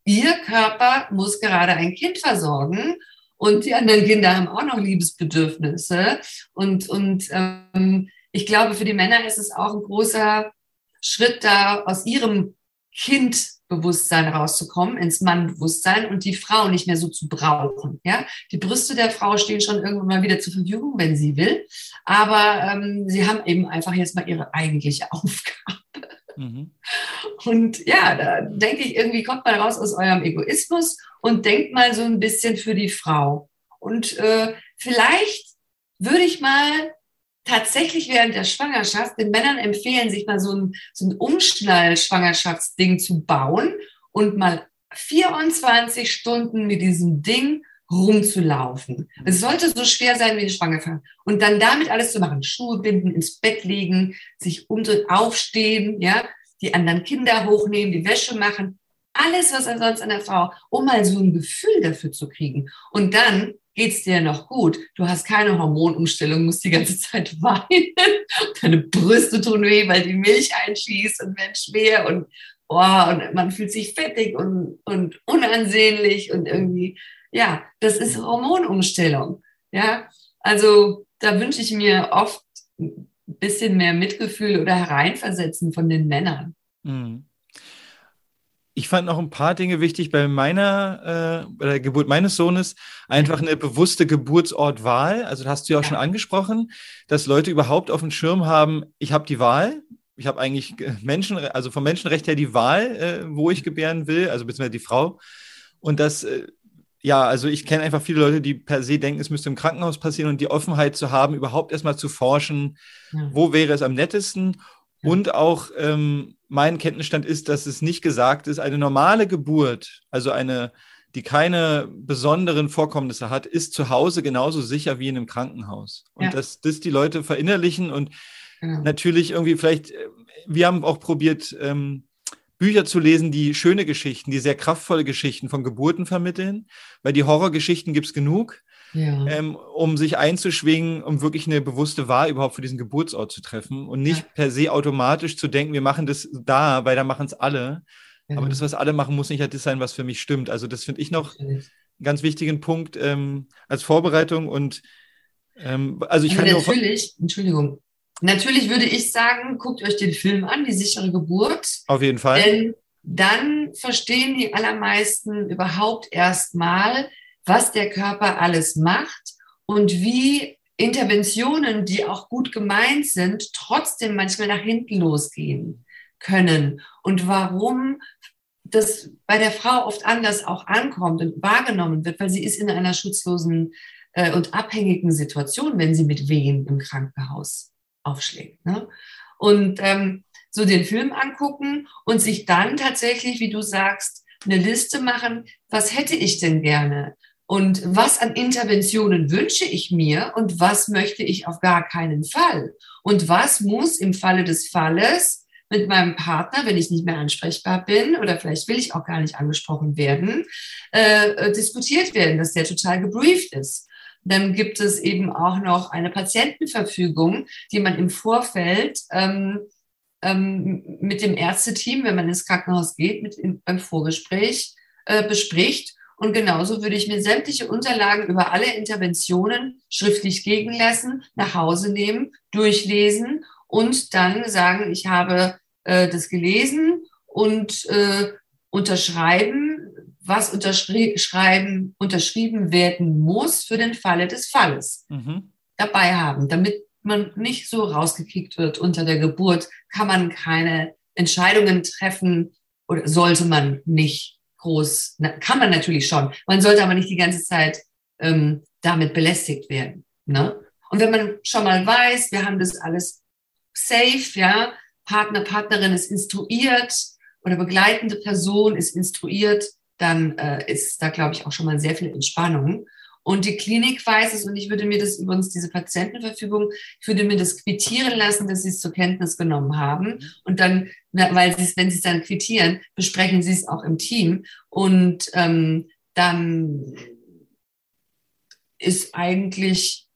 Ihr Körper muss gerade ein Kind versorgen und die anderen Kinder haben auch noch Liebesbedürfnisse. Und, und ähm, ich glaube, für die Männer ist es auch ein großer Schritt da aus ihrem Kind Bewusstsein rauszukommen, ins Mannbewusstsein und die Frau nicht mehr so zu brauchen. Ja? Die Brüste der Frau stehen schon irgendwann mal wieder zur Verfügung, wenn sie will, aber ähm, sie haben eben einfach jetzt mal ihre eigentliche Aufgabe. Mhm. Und ja, da denke ich, irgendwie kommt mal raus aus eurem Egoismus und denkt mal so ein bisschen für die Frau. Und äh, vielleicht würde ich mal tatsächlich während der Schwangerschaft den Männern empfehlen, sich mal so ein, so ein Umschnall-Schwangerschaftsding zu bauen und mal 24 Stunden mit diesem Ding rumzulaufen. Es sollte so schwer sein wie eine Schwangerschaft. Und dann damit alles zu machen. Schuhe binden, ins Bett legen, sich umdrehen, aufstehen, ja, die anderen Kinder hochnehmen, die Wäsche machen. Alles, was ansonsten an der Frau, um mal so ein Gefühl dafür zu kriegen. Und dann geht's dir noch gut. Du hast keine Hormonumstellung, musst die ganze Zeit weinen. Deine Brüste tun weh, weil die Milch einschießt und werden schwer und, oh, und man fühlt sich fettig und, und unansehnlich und irgendwie, ja, das ist Hormonumstellung. Ja, also da wünsche ich mir oft ein bisschen mehr Mitgefühl oder Hereinversetzen von den Männern. Mhm. Ich fand noch ein paar Dinge wichtig bei meiner, äh, bei der Geburt meines Sohnes. Einfach eine bewusste Geburtsortwahl. Also, das hast du ja auch ja. schon angesprochen, dass Leute überhaupt auf dem Schirm haben, ich habe die Wahl. Ich habe eigentlich Menschen, also vom Menschenrecht her die Wahl, äh, wo ich gebären will, also beziehungsweise die Frau. Und das, äh, ja, also ich kenne einfach viele Leute, die per se denken, es müsste im Krankenhaus passieren und die Offenheit zu haben, überhaupt erstmal zu forschen, ja. wo wäre es am nettesten und auch ähm, mein Kenntnisstand ist, dass es nicht gesagt ist, eine normale Geburt, also eine, die keine besonderen Vorkommnisse hat, ist zu Hause genauso sicher wie in einem Krankenhaus. Und ja. dass das die Leute verinnerlichen und ja. natürlich irgendwie vielleicht, äh, wir haben auch probiert, ähm, Bücher zu lesen, die schöne Geschichten, die sehr kraftvolle Geschichten von Geburten vermitteln, weil die Horrorgeschichten gibt es genug ja. ähm, um sich einzuschwingen, um wirklich eine bewusste Wahl überhaupt für diesen Geburtsort zu treffen und nicht ja. per se automatisch zu denken, wir machen das da, weil da machen es alle. Ja. Aber das, was alle machen, muss nicht halt das sein, was für mich stimmt. Also das finde ich noch einen ganz wichtigen Punkt ähm, als Vorbereitung und ähm, also ich kann natürlich, Entschuldigung, natürlich würde ich sagen, guckt euch den Film an, die sichere Geburt. Auf jeden Fall. Denn dann verstehen die allermeisten überhaupt erst mal, was der Körper alles macht und wie Interventionen, die auch gut gemeint sind, trotzdem manchmal nach hinten losgehen können und warum das bei der Frau oft anders auch ankommt und wahrgenommen wird, weil sie ist in einer schutzlosen äh, und abhängigen Situation, wenn sie mit Wehen im Krankenhaus aufschlägt. Ne? Und ähm, so den Film angucken und sich dann tatsächlich, wie du sagst, eine Liste machen, was hätte ich denn gerne? Und was an Interventionen wünsche ich mir und was möchte ich auf gar keinen Fall? Und was muss im Falle des Falles mit meinem Partner, wenn ich nicht mehr ansprechbar bin oder vielleicht will ich auch gar nicht angesprochen werden, äh, diskutiert werden, dass der total gebrieft ist. Dann gibt es eben auch noch eine Patientenverfügung, die man im Vorfeld ähm, ähm, mit dem Ärzteteam, wenn man ins Krankenhaus geht, mit im, beim Vorgespräch äh, bespricht und genauso würde ich mir sämtliche Unterlagen über alle Interventionen schriftlich gegenlassen, nach Hause nehmen, durchlesen und dann sagen, ich habe äh, das gelesen und äh, unterschreiben, was unterschreiben, unterschrieben werden muss für den Falle des Falles mhm. dabei haben, damit man nicht so rausgekickt wird unter der Geburt, kann man keine Entscheidungen treffen oder sollte man nicht groß, na, kann man natürlich schon. Man sollte aber nicht die ganze Zeit ähm, damit belästigt werden. Ne? Und wenn man schon mal weiß, wir haben das alles safe, ja, Partner, Partnerin ist instruiert oder begleitende Person ist instruiert, dann äh, ist da, glaube ich, auch schon mal sehr viel Entspannung. Und die Klinik weiß es und ich würde mir das übrigens, diese Patientenverfügung, ich würde mir das quittieren lassen, dass sie es zur Kenntnis genommen haben. Und dann, weil sie es, wenn sie es dann quittieren, besprechen sie es auch im Team. Und ähm, dann ist eigentlich,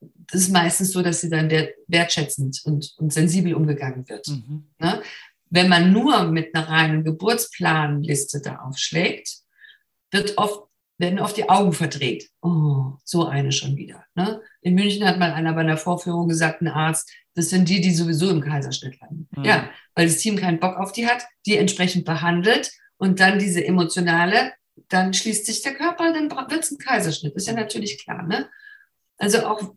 das ist meistens so, dass sie dann wertschätzend und, und sensibel umgegangen wird. Mhm. Ne? Wenn man nur mit einer reinen Geburtsplanliste da aufschlägt, wird oft, werden oft die Augen verdreht. Oh, so eine schon wieder. Ne? In München hat mal einer bei einer Vorführung gesagt, ein Arzt, das sind die, die sowieso im Kaiserschnitt landen. Mhm. Ja, weil das Team keinen Bock auf die hat, die entsprechend behandelt und dann diese emotionale, dann schließt sich der Körper, dann wird es ein Kaiserschnitt. Ist ja natürlich klar. Ne? Also auch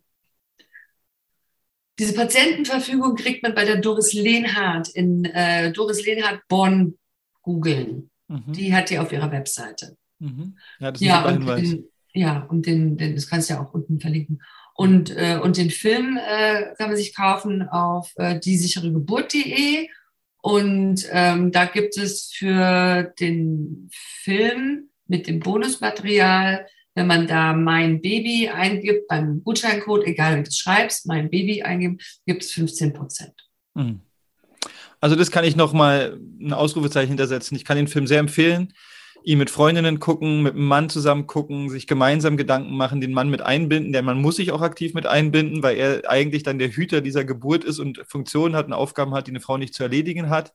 diese Patientenverfügung kriegt man bei der Doris Lehnhardt in äh, Doris Lehnhardt Bonn googeln. Mhm. Die hat die auf ihrer Webseite. Mhm. Ja, das ist ja, und den, ja, und den, den, das kannst du ja auch unten verlinken. Und, äh, und den Film äh, kann man sich kaufen auf äh, diesicheregeburt.de. Und ähm, da gibt es für den Film mit dem Bonusmaterial wenn man da mein Baby eingibt, beim Gutscheincode, egal wie du es schreibst, mein Baby eingeben, gibt es 15 Prozent. Hm. Also das kann ich nochmal ein Ausrufezeichen hintersetzen. Ich kann den Film sehr empfehlen. Ihn mit Freundinnen gucken, mit einem Mann zusammen gucken, sich gemeinsam Gedanken machen, den Mann mit einbinden. Der Mann muss sich auch aktiv mit einbinden, weil er eigentlich dann der Hüter dieser Geburt ist und Funktionen hat und Aufgaben hat, die eine Frau nicht zu erledigen hat,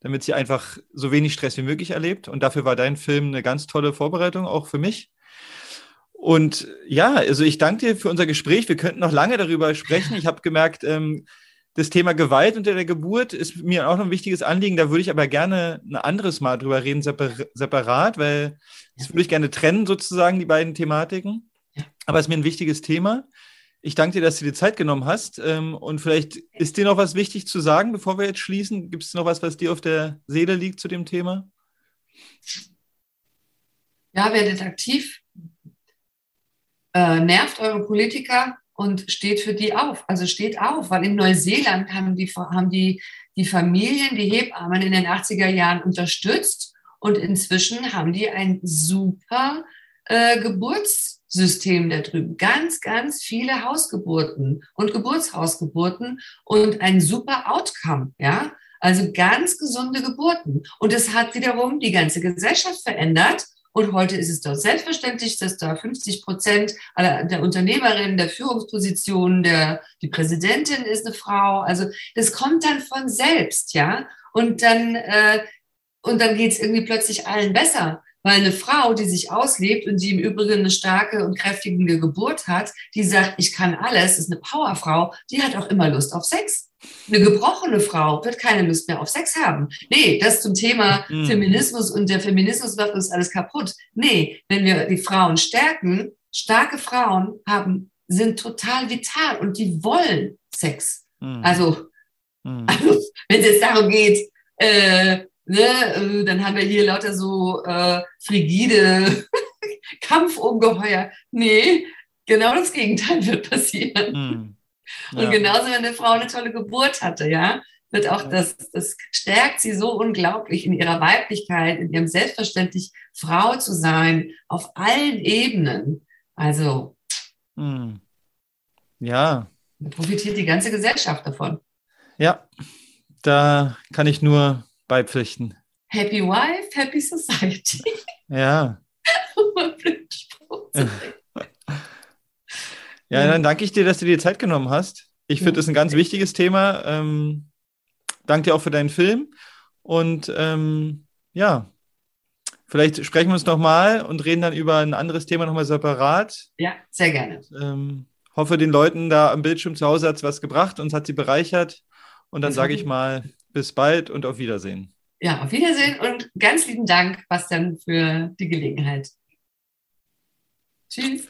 damit sie einfach so wenig Stress wie möglich erlebt. Und dafür war dein Film eine ganz tolle Vorbereitung, auch für mich. Und ja, also ich danke dir für unser Gespräch. Wir könnten noch lange darüber sprechen. Ich habe gemerkt, ähm, das Thema Gewalt unter der Geburt ist mir auch noch ein wichtiges Anliegen. Da würde ich aber gerne ein anderes Mal drüber reden, separat, weil das würde ich gerne trennen, sozusagen, die beiden Thematiken. Aber es ist mir ein wichtiges Thema. Ich danke dir, dass du dir Zeit genommen hast. Ähm, und vielleicht ist dir noch was wichtig zu sagen, bevor wir jetzt schließen. Gibt es noch was, was dir auf der Seele liegt zu dem Thema? Ja, werdet aktiv äh, nervt eure Politiker und steht für die auf. Also steht auf, weil in Neuseeland haben die, haben die, die Familien, die Hebammen in den 80er Jahren unterstützt und inzwischen haben die ein super äh, Geburtssystem da drüben. Ganz, ganz viele Hausgeburten und Geburtshausgeburten und ein super Outcome, ja. Also ganz gesunde Geburten. Und es hat wiederum die ganze Gesellschaft verändert und heute ist es doch selbstverständlich, dass da 50 Prozent der Unternehmerinnen, der Führungspositionen, der, die Präsidentin ist eine Frau. Also das kommt dann von selbst, ja. Und dann, äh, und dann geht es irgendwie plötzlich allen besser. Weil eine Frau, die sich auslebt und die im Übrigen eine starke und kräftige Geburt hat, die sagt, ich kann alles, ist eine Powerfrau, die hat auch immer Lust auf Sex. Eine gebrochene Frau wird keine Lust mehr auf Sex haben. Nee, das zum Thema mhm. Feminismus und der Feminismus macht uns alles kaputt. Nee, wenn wir die Frauen stärken, starke Frauen haben, sind total vital und die wollen Sex. Mhm. Also, mhm. also, wenn es jetzt darum geht, äh, ne, äh, dann haben wir hier lauter so äh, frigide Kampfungeheuer. Nee, genau das Gegenteil wird passieren. Mhm. Ja. Und genauso, wenn eine Frau eine tolle Geburt hatte, ja, wird auch das, das stärkt sie so unglaublich in ihrer Weiblichkeit, in ihrem Selbstverständlich, Frau zu sein, auf allen Ebenen. Also. Hm. Ja. Da profitiert die ganze Gesellschaft davon. Ja, da kann ich nur beipflichten. Happy Wife, Happy Society. Ja. Ja, dann danke ich dir, dass du dir Zeit genommen hast. Ich finde das ein ganz wichtiges Thema. Ähm, danke dir auch für deinen Film. Und ähm, ja, vielleicht sprechen wir uns nochmal und reden dann über ein anderes Thema nochmal separat. Ja, sehr gerne. Ähm, hoffe, den Leuten da am Bildschirm zu Hause hat es was gebracht, uns hat sie bereichert. Und dann sage ich mal, bis bald und auf Wiedersehen. Ja, auf Wiedersehen und ganz lieben Dank, Bastian, für die Gelegenheit. Tschüss.